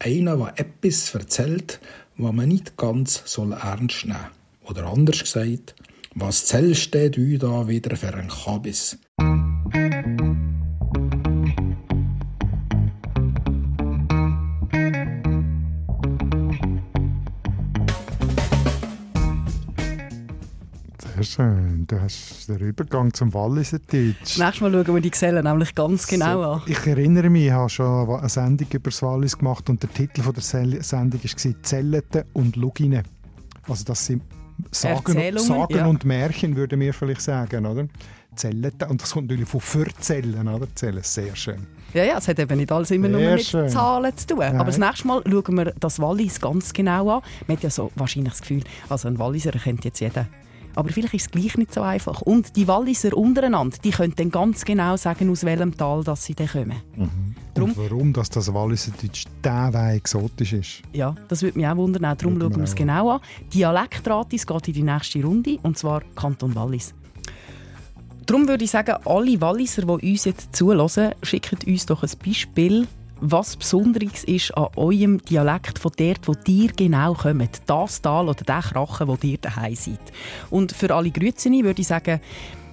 einer, der etwas erzählt, was man nicht ganz soll ernst nehmen soll. Oder anders gesagt, was zählst du da wieder für ein Kabis? Sehr schön. Du hast den Übergang zum Walliserdeutsch. Das nächste Mal schauen wir die Gesellen nämlich ganz genau an. Ich erinnere mich, ich habe schon eine Sendung über das Wallis gemacht und der Titel von der Sendung war «Zelleten und Lugine». Also das sind Sagen, Sagen ja. und Märchen, würden wir vielleicht sagen, oder? Zelleten. Und das kommt natürlich von «verzellen», oder? Zellen, sehr schön. Ja, ja, es hat eben nicht alles immer nur Sehr mit schön. Zahlen zu tun. Nein. Aber das nächste Mal schauen wir das Wallis ganz genau an. Man hat ja so wahrscheinlich das Gefühl, also ein Walliser kennt jetzt jeder. Aber vielleicht ist es gleich nicht so einfach. Und die Walliser untereinander, die können dann ganz genau sagen, aus welchem Tal dass sie dann kommen. Drum- Und warum dass das Walliserdeutsch derweil exotisch ist. Ja, das würde mich auch wundern. Auch Darum Schauen wir es genau an. Dialektratis geht in die nächste Runde, und zwar Kanton Wallis. Darum würde ich sagen, alle Walliser, die uns jetzt zulassen, schicken uns doch ein Beispiel, was Besonderes ist an eurem Dialekt von dort, wo dir genau kommt. Das Tal oder der Krachen, wo dir daheim seid. Und für alle Grützeni würde ich sagen,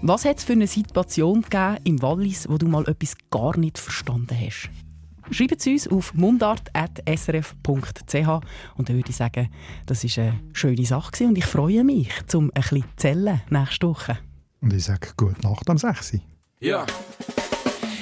was hat es für eine Situation gegeben im Wallis, wo du mal etwas gar nicht verstanden hast? Schreibt es uns auf mundart.srf.ch und dann würde ich sagen, das war eine schöne Sache und ich freue mich, um ein bisschen zu zählen nächste Woche. Und ich sage «Gute Nacht am 6. Ja.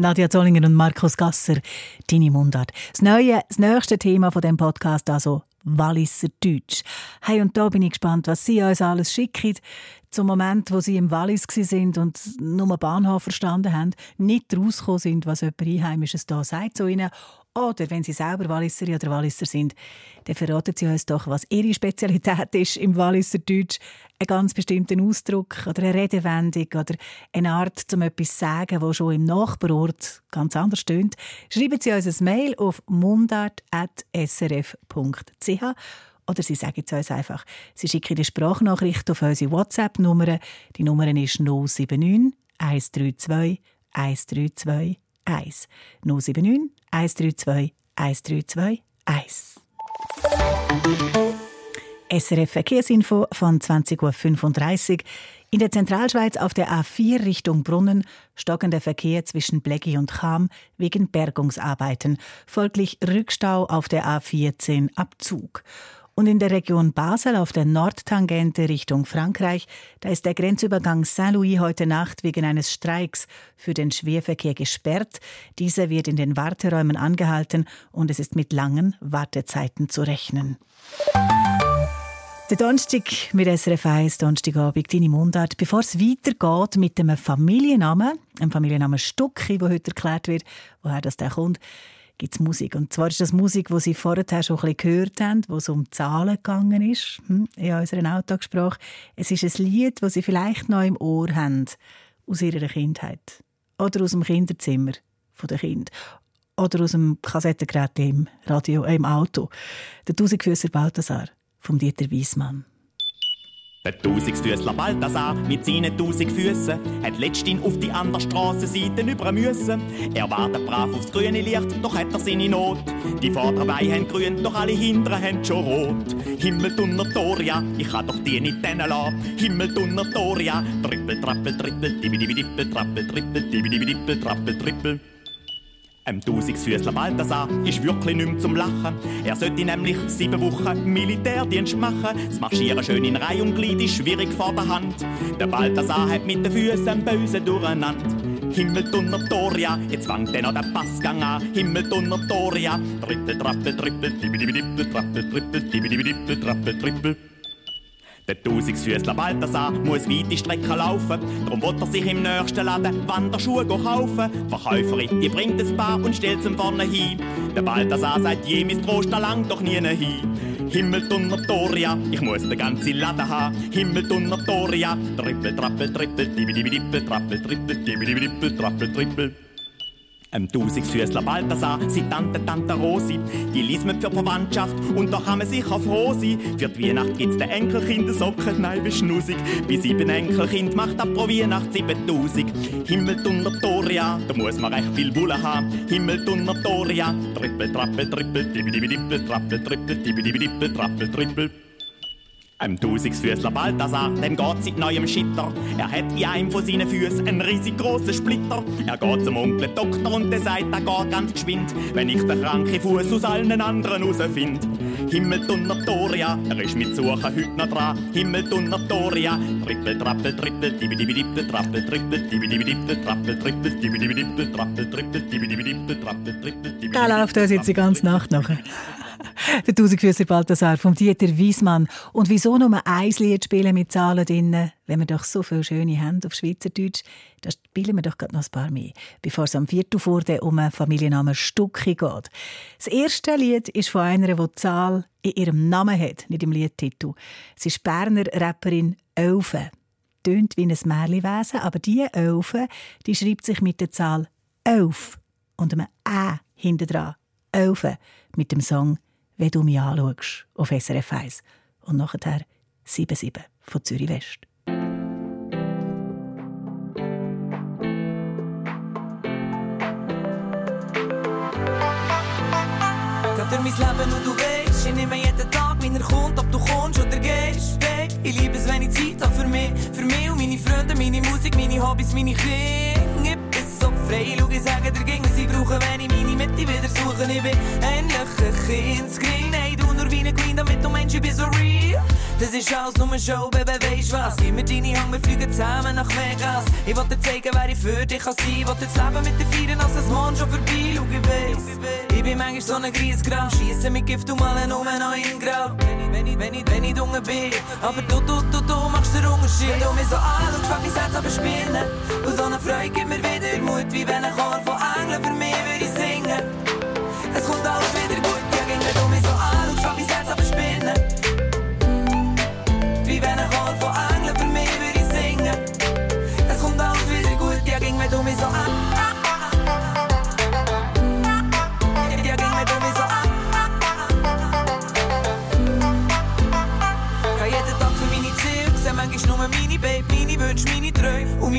Nadja Zollinger und Markus Gasser, deine Mundart. Das, neue, das nächste Thema von dem Podcast, also Walliser Deutsch. Hey, und da bin ich gespannt, was Sie uns alles schicken. Zum Moment, wo Sie im Wallis sind und nur Bahnhof verstanden haben, nicht rausgekommen sind, was jemand Einheimisches da sagt zu Ihnen. Oder wenn Sie selber Walliserin oder Walliser sind, dann verraten Sie uns doch, was Ihre Spezialität ist im Walliser Deutsch. Einen ganz bestimmten Ausdruck oder eine Redewendung oder eine Art, um etwas zu sagen, wo schon im Nachbarort ganz anders tönt. Schreiben Sie uns ein Mail auf mundart.srf.ch oder Sie sagen es uns einfach. Sie schicken eine Sprachnachricht auf unsere WhatsApp-Nummer. Die Nummer ist 079 132 132 1. 079 132 132 1. SRF Verkehrsinfo von 20.35 Uhr. In der Zentralschweiz auf der A4 Richtung Brunnen stockender Verkehr zwischen Blecki und Cham wegen Bergungsarbeiten. Folglich Rückstau auf der A14 Abzug. Und in der Region Basel auf der Nordtangente Richtung Frankreich, da ist der Grenzübergang Saint-Louis heute Nacht wegen eines Streiks für den Schwerverkehr gesperrt. Dieser wird in den Warteräumen angehalten und es ist mit langen Wartezeiten zu rechnen. Der Donnerstag mit SRF 1, Donnerstagabend, deine Mundart. Bevor es weitergeht mit dem Familiennamen, einem Familiennamen Stucki, wo heute erklärt wird, woher das der kommt, gibt es Musik. Und zwar ist das Musik, die Sie vorher schon ein bisschen gehört haben, wo es um Zahlen gegangen ist, hm, in unserer Alltagssprache. Es ist ein Lied, das Sie vielleicht noch im Ohr haben, aus Ihrer Kindheit. Oder aus dem Kinderzimmer der Kind. Oder aus dem Kassettengerät im Radio, äh, im Auto. Der Tausendfüßer Balthasar vom Dieter Wiesmann. Der Tausendfüßler Balthasar mit seinen tausend Füßen hat letzthin auf die andere Strassenseite über müssen. Er wartet brav aufs grüne Licht, doch hat er seine Not. Die vorderen Beine haben grün, doch alle hinteren haben schon rot. Himmel dunner Toria, ich kann doch die nicht rennen lassen. Himmel dunner Toria, trippel, trappel, trippel, dibi-dibi-dippel, trappel, trippel, dibi-dibi-dippel, trappel, trippel. Ein Tausendfüßler Balthasar ist wirklich nicht zum Lachen. Er sollte nämlich sieben Wochen Militärdienst machen. Das Marschieren schön in Reihe und Glied ist schwierig vor der Hand. Der Balthasar hat mit den Füßen Böse durcheinander. Himmel dunner Toria, jetzt wankt er noch der Passgang an. Himmel dunner Toria, trippel, trappel, trippel, dibi-dibi-dippel, trappel, trippel, dibi-dibi-dippel, trappel, trippel. Der Tausendfüßler Balthasar muss weite Strecken laufen. Darum wird er sich im nächsten Laden Wanderschuhe kaufen. Die Verkäuferin, die bringt ein Paar und stellt zum vorne hin. Der Balthasar sagt je, mein Trost, da lang doch nie hin. Himmel Donnertoria, ich muss den ganzen Laden haben. Himmel Donnertoria, trippel, trappel, trippel, dibi, dibi, dippel, trappel, trippel, dibi, dibi, dippel, trappel, trippel. Ein Tausendfüßler Balthasar, sie Tante, Tante Rosi, die liest man für Verwandtschaft und da kann man sicher froh sein. Für die Weihnacht gibt's den Enkelkindersocken, nein, wie schnusig. Bei sieben Enkelkind macht ab pro Weihnacht 7000. Himmel Toria, da muss man recht viel Bulle haben. Himmel Toria, trippel, trappel, trippel, dibi, dibi, dippel, trappel, trippel, dibi, dibi, dippel, trappel, trippel. Ein Tausendfüßler Balthasar, dem geht seit neuem Schitter. Er hat in einem von seinen Füßen einen riesig großen Splitter. Er geht zum Onkel Doktor und der sagt, er geht ganz geschwind, wenn ich den kranken Fuß aus allen anderen rausfind. Himmel Toria, er ist mit Suchen heute noch dran. Himmel Toria, trippel, trappel, trippel, dibi, dibi, dippel, trappel, trippel, dibi, dibi, dippel, trappel, trippel, dibi, dibi, dippel, trappel, trippel, dibi, dibi, dippel, trappel, trippel, Da läuft uns jetzt die ganze Nacht nachher. Der Tausendfüßer Balthasar vom Dieter Wiesmann. Und wieso nur ein Lied spielen mit Zahlen drin, wenn wir doch so viele schöne haben auf Schweizerdeutsch? Da spielen wir doch gerade noch ein paar mehr, bevor es am Viertel vor um einen Familiennamen Stucki geht. Das erste Lied ist von einer, die Zahl in ihrem Namen hat, nicht im Liedtitel. Sie ist Berner Rapperin Elfe. Tönt wie ein Märliwesen, aber diese Elfe, die schreibt sich mit der Zahl Elf und einem Ä hinten dran. Elfe mit dem Song «Wenn du mich anschaust» auf SRF 1 und nachher 7-7 von Zürich West. Durch mein Leben und du weißt, ich nehme jeden Tag, wenn er kommt, ob du kommst oder gehst. Babe, ich liebe es, wenn ich Zeit habe für mich, für mich und meine Freunde, meine Musik, meine Hobbys, meine Kinder. Ich frei, schau, ich sage dir, ging, was ich brauche, wenn ich meine Mitte wieder suche. Ich bin endlich ein Kindscreen, hey, du nur wie eine Queen, damit du meinst, ich bin so real. Das ist alles nur eine Show, Baby, weisst was? Gib mir deine Hand, wir fliegen zusammen nach Vegas. Ich wollte dir zeigen, wer ich für dich kann sein. Ich wollte das Leben mit dir feiern, als es morgen schon vorbei, schau, ich weiss. Ich bin manchmal so ein Griesgram, schieße mit Gift und malen um noch in Grau. Wenn ich, wenn ich, wenn ich, ich dunkel bin, aber du, du, du, du machst den Unterschied. Du mich so anschaust, fang mein Herz an zu spinnen. Und so eine Freude gibt mir wieder Mut, wie wenn ein Chor von Engeln für mich würde ich singen. Es kommt alles wieder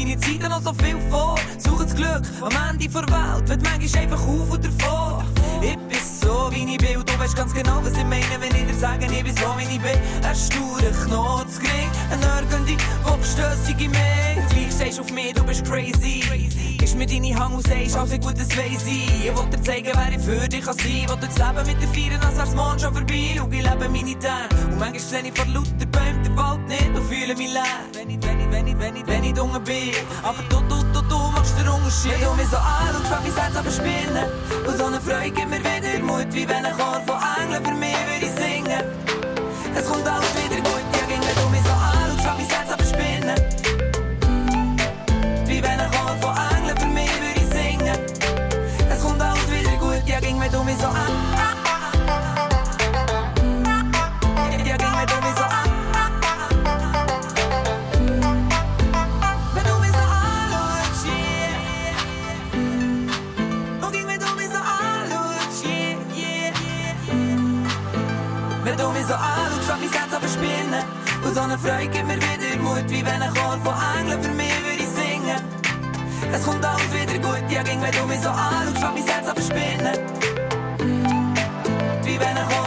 meine Zeit noch so viel vor. Suche das Glück am Ende der Welt, wird manchmal einfach auf und davor. Ich so wie ich bin und du weißt ganz genau, was ich meine, wenn ich dir sage, ich bin so wie ich bin. Ein sturer Knotzgring, ein Nörgendi, Kopfstössig in mir. Gleich stehst auf mich, du bist crazy. Gibst mir deine Hand und sagst, alles gut, das weiss ich. Ich wollte dir zeigen, wer ich für dich kann sein. Wollte das Leben mit dir feiern, als wär's morgen schon vorbei. Schau, ich lebe meine Tage. Und manchmal sehe ich vor lauter Bäumen den Wald nicht und fühle mich leer. Wenn ich, wenn ich, wenn ich, wenn ich, wenn ich dunkel bin. Aber du, du, du, du den Unterschied. Wenn du mich so anschaust, fängt mein Herz an zu spinnen. Und so eine Freude gibt mir wieder Mut, wie wenn ein Chor von Engeln für mich würde ich singen. Es kommt alles wieder spinnen. Und so eine Freude gibt mir wieder Mut, wie wenn ein Chor von Engeln für mich würde singen. Es kommt alles wieder gut, ja, ging, wenn du mich so anschaust, fängt mein Herz an zu spinnen. Wie wenn ein Chor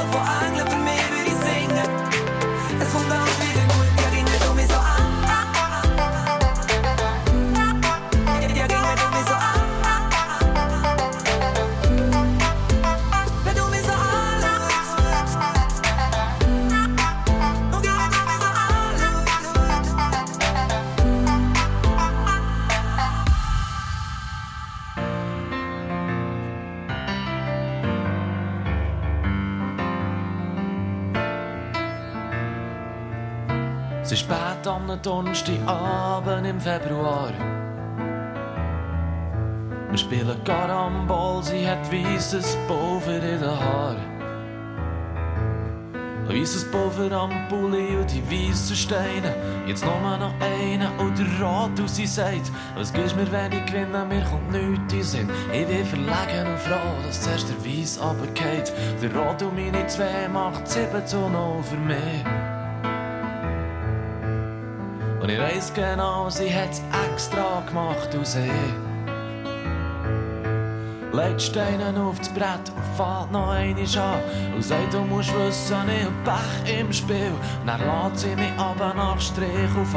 Donnerstagabend im Februar. Wir spielen Karambol, sie hat weißes Pulver in den Haaren. Weißes Pulver am Pulli und die weißen Steine. Jetzt nur noch einen und der Rat und sie sagt, was gibst mir, wenn ich gewinne, mir kommt nichts in Sinn. Ich bin verlegen und froh, dass zuerst der Weiss runtergeht. Der Rat und meine zwei macht 7 zu 0 für mich. Und ich weiss genau, sie hat's extra gemacht aus sie legt Steine aufs Brett und fährt noch einmal an. Und sagt, du musst wissen, ich hab Pech im Spiel. Und dann lässt sie mich aber nach Strich auf.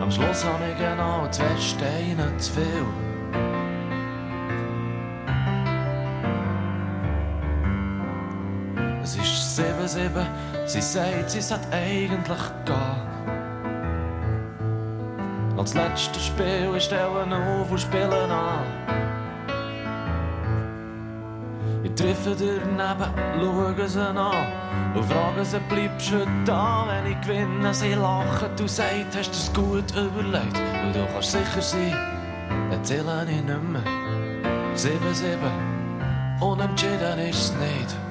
Am Schluss habe ich genau zwei Steine zu viel. Es ist sieben, sieben, sie sagt, sie sollte eigentlich gehen. Als letztes Spiel ist stellen auf und spielen an. Ich treffe daneben, schaue sie an und frage sie, bleibst du da, wenn ich gewinne? Sie lachen, du sagst, hast du es gut überlegt? Und du kannst sicher sein, erzähle ich nicht mehr. Sieben, sieben, unentschieden ist es nicht.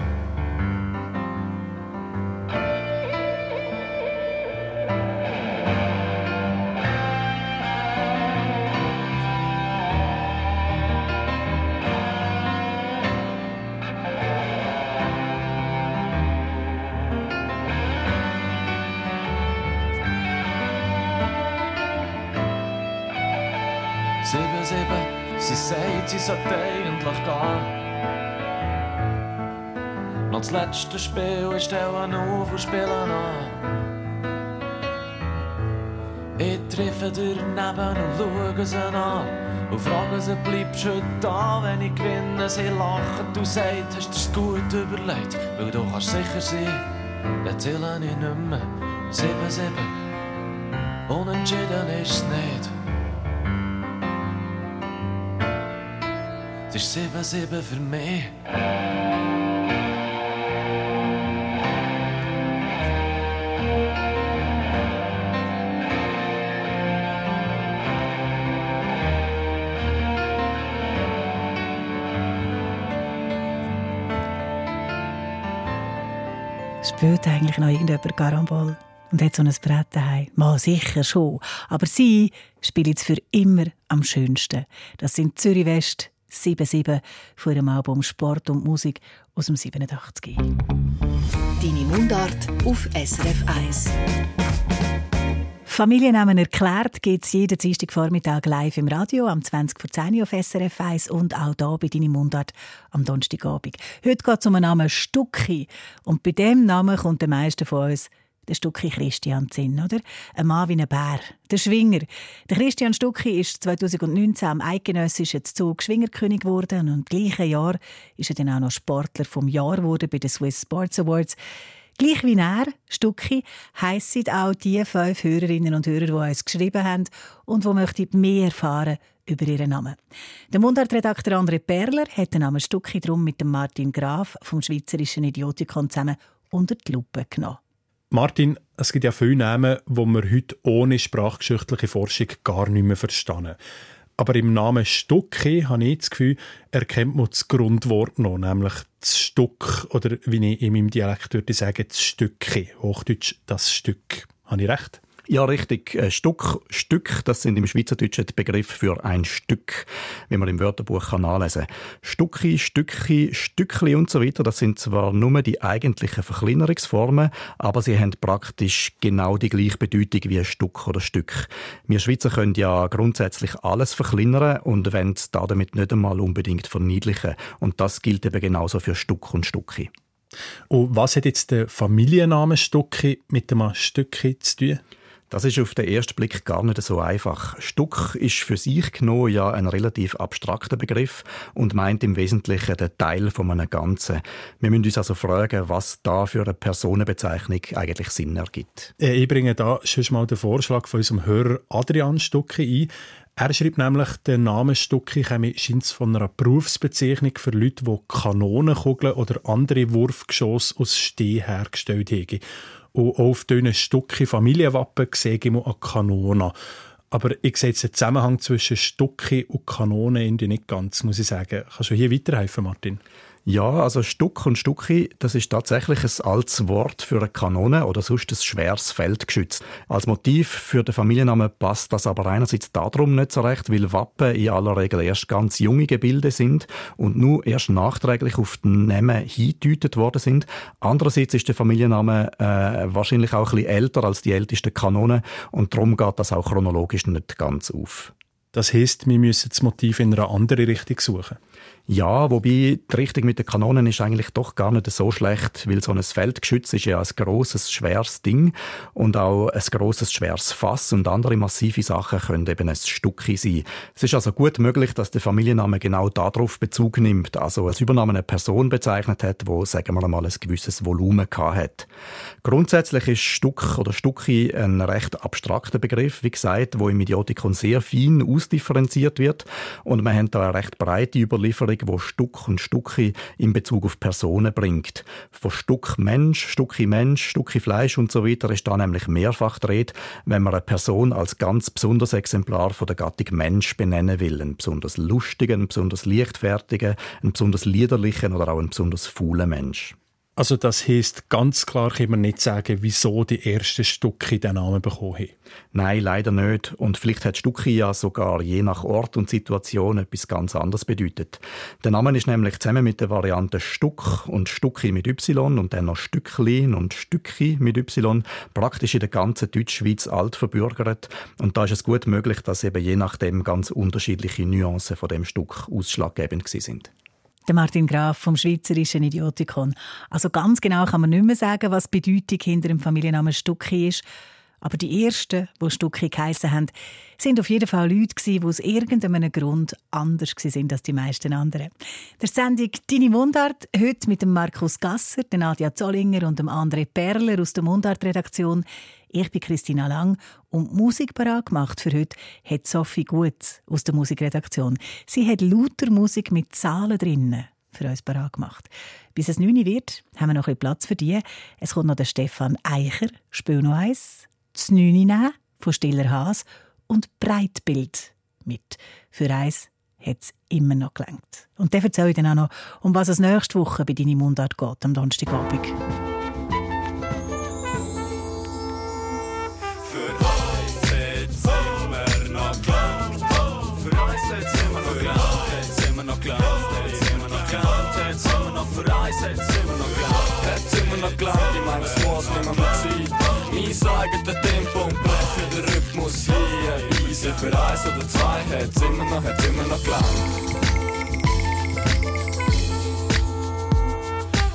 Sollte eigentlich gehen. Noch das letzte Spiel, ich stelle auf und spiele an. Ich treffe daneben und schaue sie an. Und frage sie, bleibst du da, wenn ich gewinne? Sie lachen, du sagst, hast dir's gut überlegt. Weil du kannst sicher sein, erzähle ich nicht mehr. Sieben, sieben, unentschieden ist es nicht. Es ist sieben, sieben für mich. Spielt eigentlich noch irgendjemand Karambol? Und hat so ein Brett daheim? Mal sicher schon. Aber sie spielt es für immer am schönsten. Das sind Zürich West 7-7 von ihrem Album Sport und Musik aus dem 87. Deine Mundart auf SRF 1. Familiennamen erklärt gibt es jeden Dienstagvormittag live im Radio am 20 vor 10 Uhr auf SRF 1 und auch hier bei «Deine Mundart» am Donnerstagabend. Heute geht es um den Namen Stucki und bei dem Namen kommt der meiste von uns der Stucki Christian Zinn, oder? Ein Mann wie ein Bär. Der Schwinger. Der Christian Stucki ist 2019 am eidgenössischen Zug Schwingerkönig geworden und im gleichen Jahr ist er dann auch noch Sportler vom Jahr geworden bei den Swiss Sports Awards. Gleich wie er, Stucki, heissen auch die fünf Hörerinnen und Hörer, die uns geschrieben haben und die möchten mehr erfahren über ihren Namen. Der Mundartredakteur André Perler hat den Namen Stucki drum mit dem Martin Graf vom Schweizerischen Idiotikon zusammen unter die Lupe genommen. Martin, es gibt ja viele Namen, die wir heute ohne sprachgeschichtliche Forschung gar nicht mehr verstehen. Aber im Namen Stucki habe ich das Gefühl, erkennt man das Grundwort noch, nämlich das Stück oder wie ich in meinem Dialekt würde sagen, das Stücki, Hochdeutsch das Stück. Habe ich recht? Ja, richtig. Äh, Stück, Stück, das sind im Schweizerdeutschen die Begriffe für ein Stück, wie man im Wörterbuch kann nachlesen kann. Stücki, Stücki, Stückli und so weiter, das sind zwar nur die eigentlichen Verkleinerungsformen, aber sie haben praktisch genau die gleiche Bedeutung wie Stück oder Stück. Wir Schweizer können ja grundsätzlich alles verkleinern und wollen es damit nicht einmal unbedingt verniedlichen. Und das gilt eben genauso für Stück und Stücki. Und was hat jetzt der Familienname Stucki mit dem Stücki zu tun? Das ist auf den ersten Blick gar nicht so einfach. Stuck ist für sich genommen ja ein relativ abstrakter Begriff und meint im Wesentlichen den Teil von einem Ganzen. Wir müssen uns also fragen, was da für eine Personenbezeichnung eigentlich Sinn ergibt. Äh, ich bringe da schon mal den Vorschlag von unserem Hörer Adrian Stucki ein. Er schreibt nämlich, der Name Stucki käme von einer Berufsbezeichnung für Leute, die Kanonenkugeln oder andere Wurfgeschosse aus Steh hergestellt haben. Und auf diesen Stückchen Familienwappen sehe ich eine Kanone. Aber ich sehe jetzt den Zusammenhang zwischen Stucki und Kanone nicht ganz, muss ich sagen. Kannst du hier weiterhelfen, Martin? Ja, also Stuck und Stucki, das ist tatsächlich ein altes Wort für eine Kanone oder sonst ein schweres Feldgeschütz. Als Motiv für den Familiennamen passt das aber einerseits darum nicht so recht, weil Wappen in aller Regel erst ganz junge Gebilde sind und nur erst nachträglich auf den Namen hingedeutet worden sind. Andererseits ist der Familienname äh, wahrscheinlich auch ein bisschen älter als die ältesten Kanonen und darum geht das auch chronologisch nicht ganz auf. Das heißt, wir müssen das Motiv in einer anderen Richtung suchen. Ja, wobei die Richtung mit den Kanonen ist eigentlich doch gar nicht so schlecht, weil so ein Feldgeschütz ist ja ein grosses, schweres Ding und auch ein grosses, schweres Fass und andere massive Sachen können eben ein Stückchen sein. Es ist also gut möglich, dass der Familienname genau darauf Bezug nimmt, also als Übernahme eine Person bezeichnet hat, wo sagen wir mal ein gewisses Volumen hat. Grundsätzlich ist Stuck oder Stucki ein recht abstrakter Begriff, wie gesagt, wo im Idiotikon sehr fein ausdifferenziert wird und man hat da eine recht breite Überlieferung die Stuck und Stucki in Bezug auf Personen bringt. Von Stuck Mensch, Stucki Mensch, Stucki Fleisch und so weiter ist da nämlich mehrfach dreht, wenn man eine Person als ganz besonderes Exemplar von der Gattung Mensch benennen will. Einen besonders lustigen, einen besonders leichtfertigen, einen besonders liederlichen oder auch einen besonders faulen Mensch. Also das heißt ganz klar kann man nicht sagen, wieso die ersten Stücke den Namen bekommen haben. Nein, leider nicht. Und vielleicht hat Stücke ja sogar je nach Ort und Situation etwas ganz anderes bedeutet. Der Name ist nämlich zusammen mit der Variante Stuck und Stucki mit Y und dann noch Stücklin und Stücki mit Y praktisch in der ganzen Deutschschweiz alt verbürgert. Und da ist es gut möglich, dass eben je nachdem ganz unterschiedliche Nuancen von dem Stück ausschlaggebend sind. Der Martin Graf vom Schweizerischen Idiotikon. Also ganz genau kann man nicht mehr sagen, was die Bedeutung hinter dem Familiennamen Stucki ist. Aber die ersten, die Stucki geheissen haben, sind auf jeden Fall Leute die aus irgendeinem Grund anders sind als die meisten anderen. Der Sendung «Deine Mundart» heute mit dem Markus Gasser, der Nadja Zollinger und dem André Perler aus der Mundart-Redaktion. Ich bin Christina Lang und Musik parat gemacht für heute hat Sophie Gut aus der Musikredaktion. Sie hat lauter Musik mit Zahlen drinnen für uns parat gemacht. Bis es 9 wird, haben wir noch ein Platz für die. Es kommt noch der Stefan Eicher, Spiel noch eins, das 9 nehmen von Stiller Haas und Breitbild mit. Für eins hat es immer noch gelangt. Und der erzähle ich dann auch noch, um was es nächste Woche bei deiner Mundart geht, am Donnerstagabend. Noch glaubt, ich meine, es muss nicht mehr Zeit. Mein eigenes Tempo und breche den Rhythmus hier. Easy für eins oder zwei, hat's immer noch, hat's immer noch gelangt.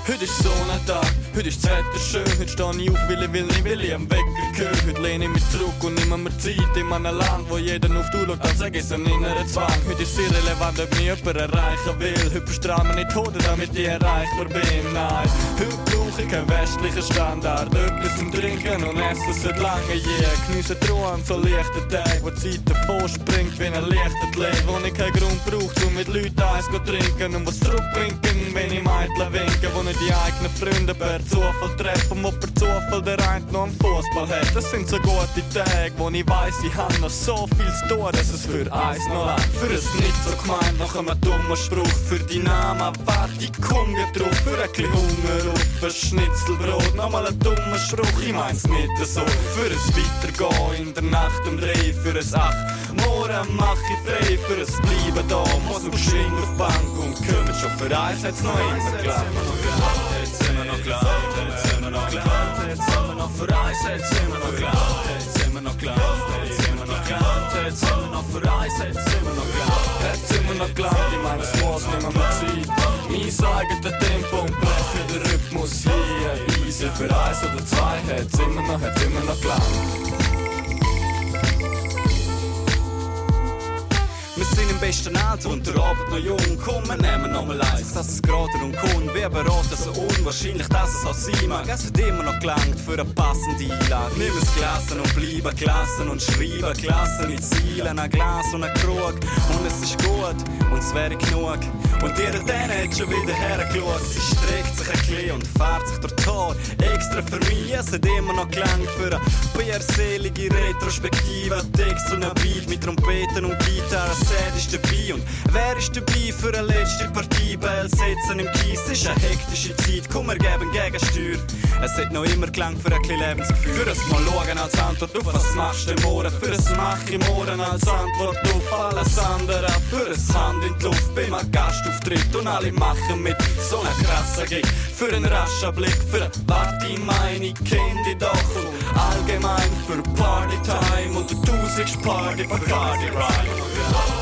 Heute ist Sonnentag, heute ist das Wetter schön. Heute stehe ich auf, weil ich will nicht, weil ich am Wecker gehöre. Heute lehne ich mich zurück und nehme mir Zeit in einem Land, wo jeder auf die schaut, als sage ich es ein innerer Zwang. Heute ist es irrelevant, ob mich jemand erreichen will. Heute verstrahle nicht Hoden, damit ich erreichbar bin. Nein, heute brauche ich keinen westlichen Standard. Etwas zum Trinken und Essen seit lange je. Geniesse Ruhe an so leichten Tagen, wo die Zeit davor springt wie ein Lichtathlet. Wo ich keinen Grund brauche, um mit Leuten Eis zu trinken und was zurückbringen, wenn ich Mädchen winke, wo nicht die eigenen Freunde per Zufall treffen, wo per Zufall der eine noch einen Fußball hat. Das sind so gute Tage, wo ich weiss, ich habe noch so viel zu tun, dass es für eins noch langt. Für es nicht so gemeint, nach einem dummen Spruch, für die Namen warte ich komm drauf, für ein bisschen Hunger auf ein Schnitzelbrot, nochmal ein dummer Spruch, ich mein's nicht so. Für es Weitergehen in der Nacht um drei, für es Ach, morgen mach ich frei, für es Bleiben da, muss noch schwingen auf die Bank und kümmern schon für eins, hat's noch immer geklappt. Jetzt wir noch klar, jetzt wir noch klar, jetzt wir noch klar, jetzt wir noch für eins, jetzt sind noch klar, jetzt wir noch klar, ich meine, es muss nicht mehr Zeit. Mein eigenes Tempo und breche den Rhythmus hier, easy für eins oder zwei, jetzt immer noch, jetzt immer noch klar. Im besten Alter und der Abend noch jung. Komm, wir nehmen noch mal eins, dass es gerade und kommt. Wir beraten so unwahrscheinlich, dass es auch sein mag. Es hat immer noch gelangt für eine passende Einlage. Nimm es Glasen und bleiben Glasen und schreiben Glasen mit Zielen, ein Glas und ein Krug. Und es ist gut und es wäre genug. Und ihr dann hat schon wieder hergeschaut. Sie streckt sich ein bisschen und fährt sich durch Tor. Extra für mich, es hat immer noch gelangt für eine bärselige Retrospektive. Text und ein Beat mit Trompeten und Gitarre. Sad ist dabei und wer ist dabei für eine letzte Partie? Bell setzen im Kies, ist eine hektische Zeit. Komm, wir geben Gegensteuer. Es hat noch immer gelangt für ein bisschen Lebensgefühl. Für das Mal schauen als Antwort auf was machst du im Ohren. Für das Mach im Ohren als Antwort auf alles andere. Für das Hand in die Luft beim Gastauftritt und alle machen mit. So einer krassen Gig. Für einen raschen Blick, für eine Warte, meine dich doch. Und allgemein für Partytime und der tausendste Party für Party Rhyme.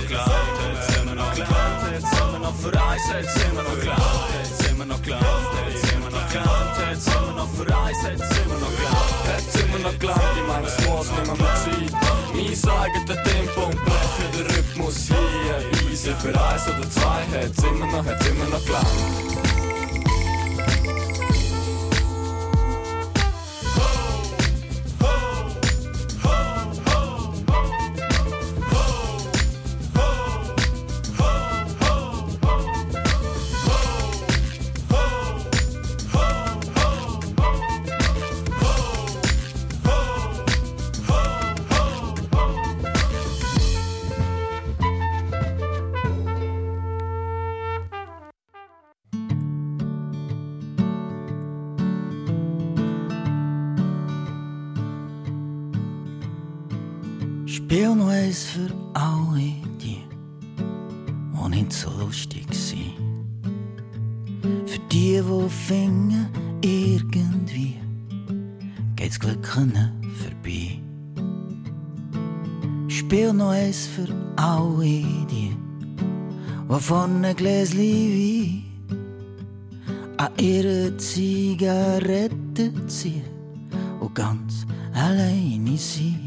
Noch klar, jetzt sind wir noch klar, jetzt sind wir noch für eins, jetzt sind wir noch klar, jetzt sind wir noch klar, jetzt sind wir noch klar, jetzt sind wir noch für eins, jetzt sind wir noch klar, jetzt sind wir noch klar, ich meine, es muss nicht mehr Zeit. Mein eigenes Tempo und breche den Rhythmus hier, easy für eins oder zwei, jetzt sind wir noch, jetzt sind wir noch klar. Eins für alle die, die von einem Gläschen Wein an ihre Zigarette ziehen und ganz alleine sind.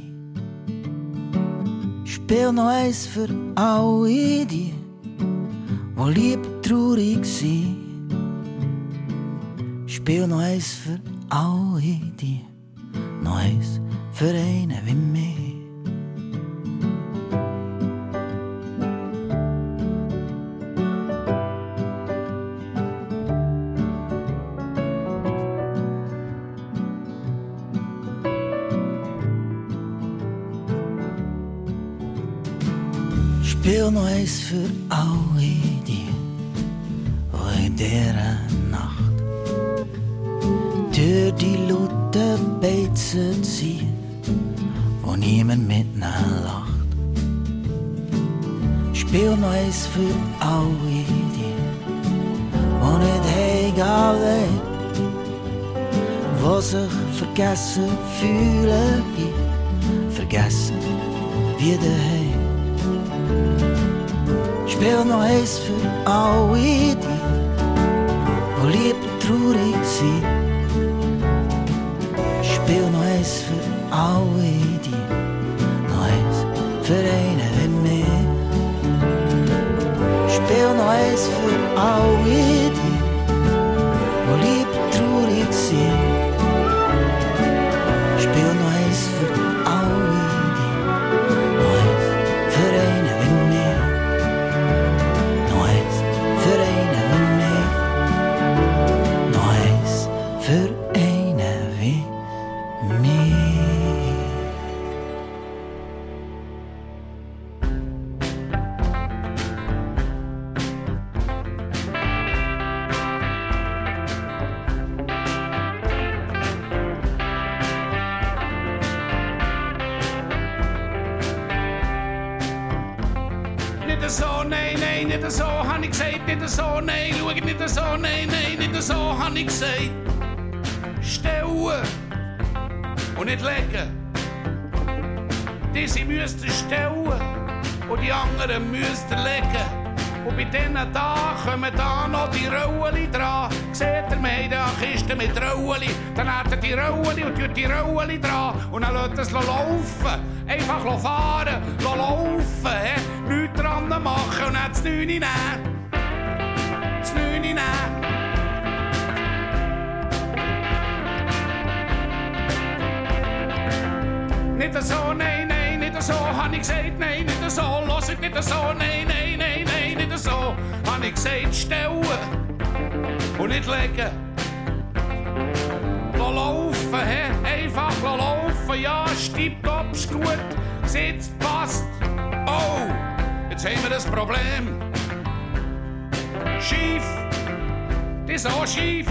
Spiel noch eins für alle die, wo lieb traurig sind. Spiel noch eins für alle die, noch eins für einen wie mich. Eins für alle die, die in dieser Nacht durch die lauten Beizen ziehen, wo niemand mit ihnen lacht. Spiel noch eins für alle die, die nicht heimgehen die sich vergessen fühlen, vergessen wie daheim. Spiel noch eins für alle die, die lieb traurig sind. Spiel noch eins für alle die, noch eins für einen wie mich. Spiel noch für alle die, die die Rollen dran. Und dann lässt es laufen. Einfach fahren, laufen. He? Nichts dran das Neune nehmen. Das Neune nehmen. Nicht so, nein, nein, nicht so, hab ich gesagt, nein, nicht so, los it nicht so, nein, nein, nein, nein, nicht so, hab ich gesagt, stellen und nicht legen. Einfach laufen, ja, stippt ab, gut, sitzt, passt. Oh, jetzt haben wir das Problem. Schief, das ist auch schief,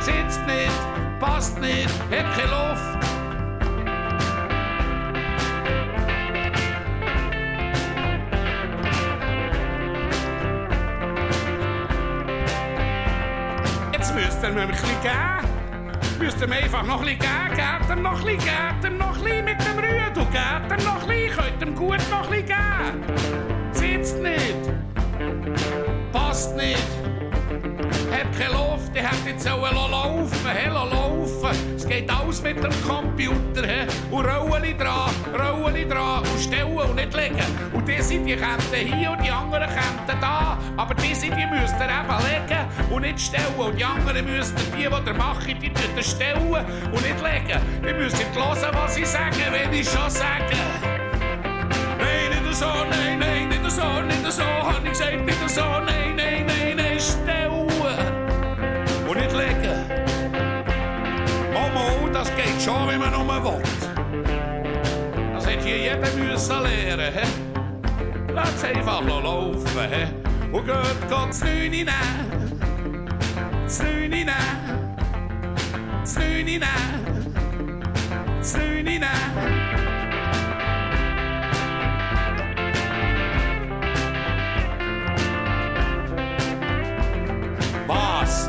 sitzt nicht, passt nicht, hat keine Luft. Jetzt müsst ihr mir ein bisschen geben. Ihr mir einfach noch ein bisschen. Gebt ihm noch ein bisschen, gebt ihm noch ein bisschen mit dem Rüden. Gebt ihm noch ein bisschen, könnt ihm gut noch ein bisschen geben. Sitzt nicht. Passt nicht. Hat keine Luft, die hat jetzt auch laufen, hey, laufen. Es geht alles mit dem Computer, he. Und Rollen dran, Rollen dran und stellen und nicht legen. Und die sind die Kämpfe hier und die anderen Kämpfe da. Aber die sind, die müsst eben legen und nicht stellen. Und die anderen müsst ihr, die, die ihr macht, die ihr stellen und nicht legen. Ihr müsst nicht hören, was ich sage, wenn ich schon sage. Nein, nicht so, nein, nein, nicht so, nicht so, hab ich gesagt, nicht so, nein, das geht schon, wenn man nur will. Das hätte hier jeder müssen lernen, he? Lass einfach laufen, he? Und geht,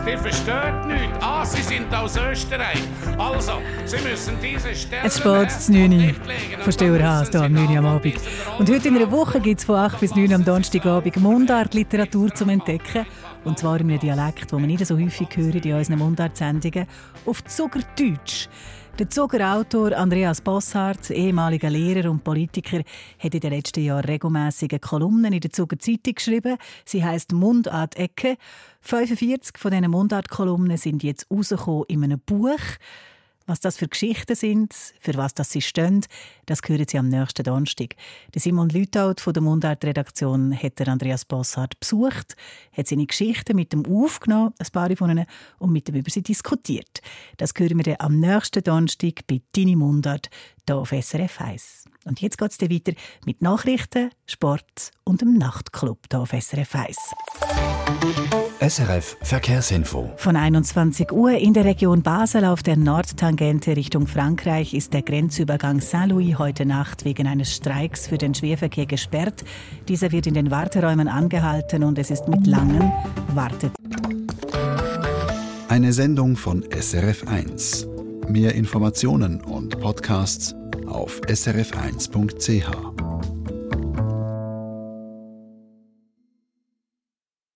Die versteht nichts. Ah, sie sind aus Österreich. Also, sie müssen diese Stelle... Es spät zu 9 Uhr. Verstehe Haas, hier am 9 Uhr am Abend. Und heute in einer Woche gibt es von 8 bis 9 Uhr am Donnerstagabend Mundart-Literatur zum Entdecken. Und zwar in einem Dialekt, den wir nicht so häufig hören in unseren Mundart-Sendungen, auf Zuckerdeutsch. Der Zuckerautor Andreas Bosshardt, ehemaliger Lehrer und Politiker, hat in den letzten Jahren regelmäßige Kolumnen in der Zucker Zeitung geschrieben. Sie heißt Mundart Ecke. 45 von diesen Mundart-Kolumnen sind jetzt rausgekommen in einem Buch. Was das für Geschichten sind, für was das sie stehen, das hören Sie am nächsten Donnerstag. Der Simon Lüthaut von der Mundart-Redaktion hat der Andreas Bosshardt besucht, hat seine Geschichten mit ihm aufgenommen, ein paar von ihnen, und mit ihm über sie diskutiert. Das hören wir dann am nächsten Donnerstag bei Dini Mundart hier auf SRF 1. Und jetzt geht es dann weiter mit Nachrichten, Sport und dem Nachtclub hier auf SRF 1. SRF Verkehrsinfo. Von 21 Uhr in der Region Basel auf der Nordtangente Richtung Frankreich ist der Grenzübergang Saint-Louis heute Nacht wegen eines Streiks für den Schwerverkehr gesperrt. Dieser wird in den Warteräumen angehalten und es ist mit langen Wartet. Eine Sendung von SRF1. Mehr Informationen und Podcasts auf srf1.ch.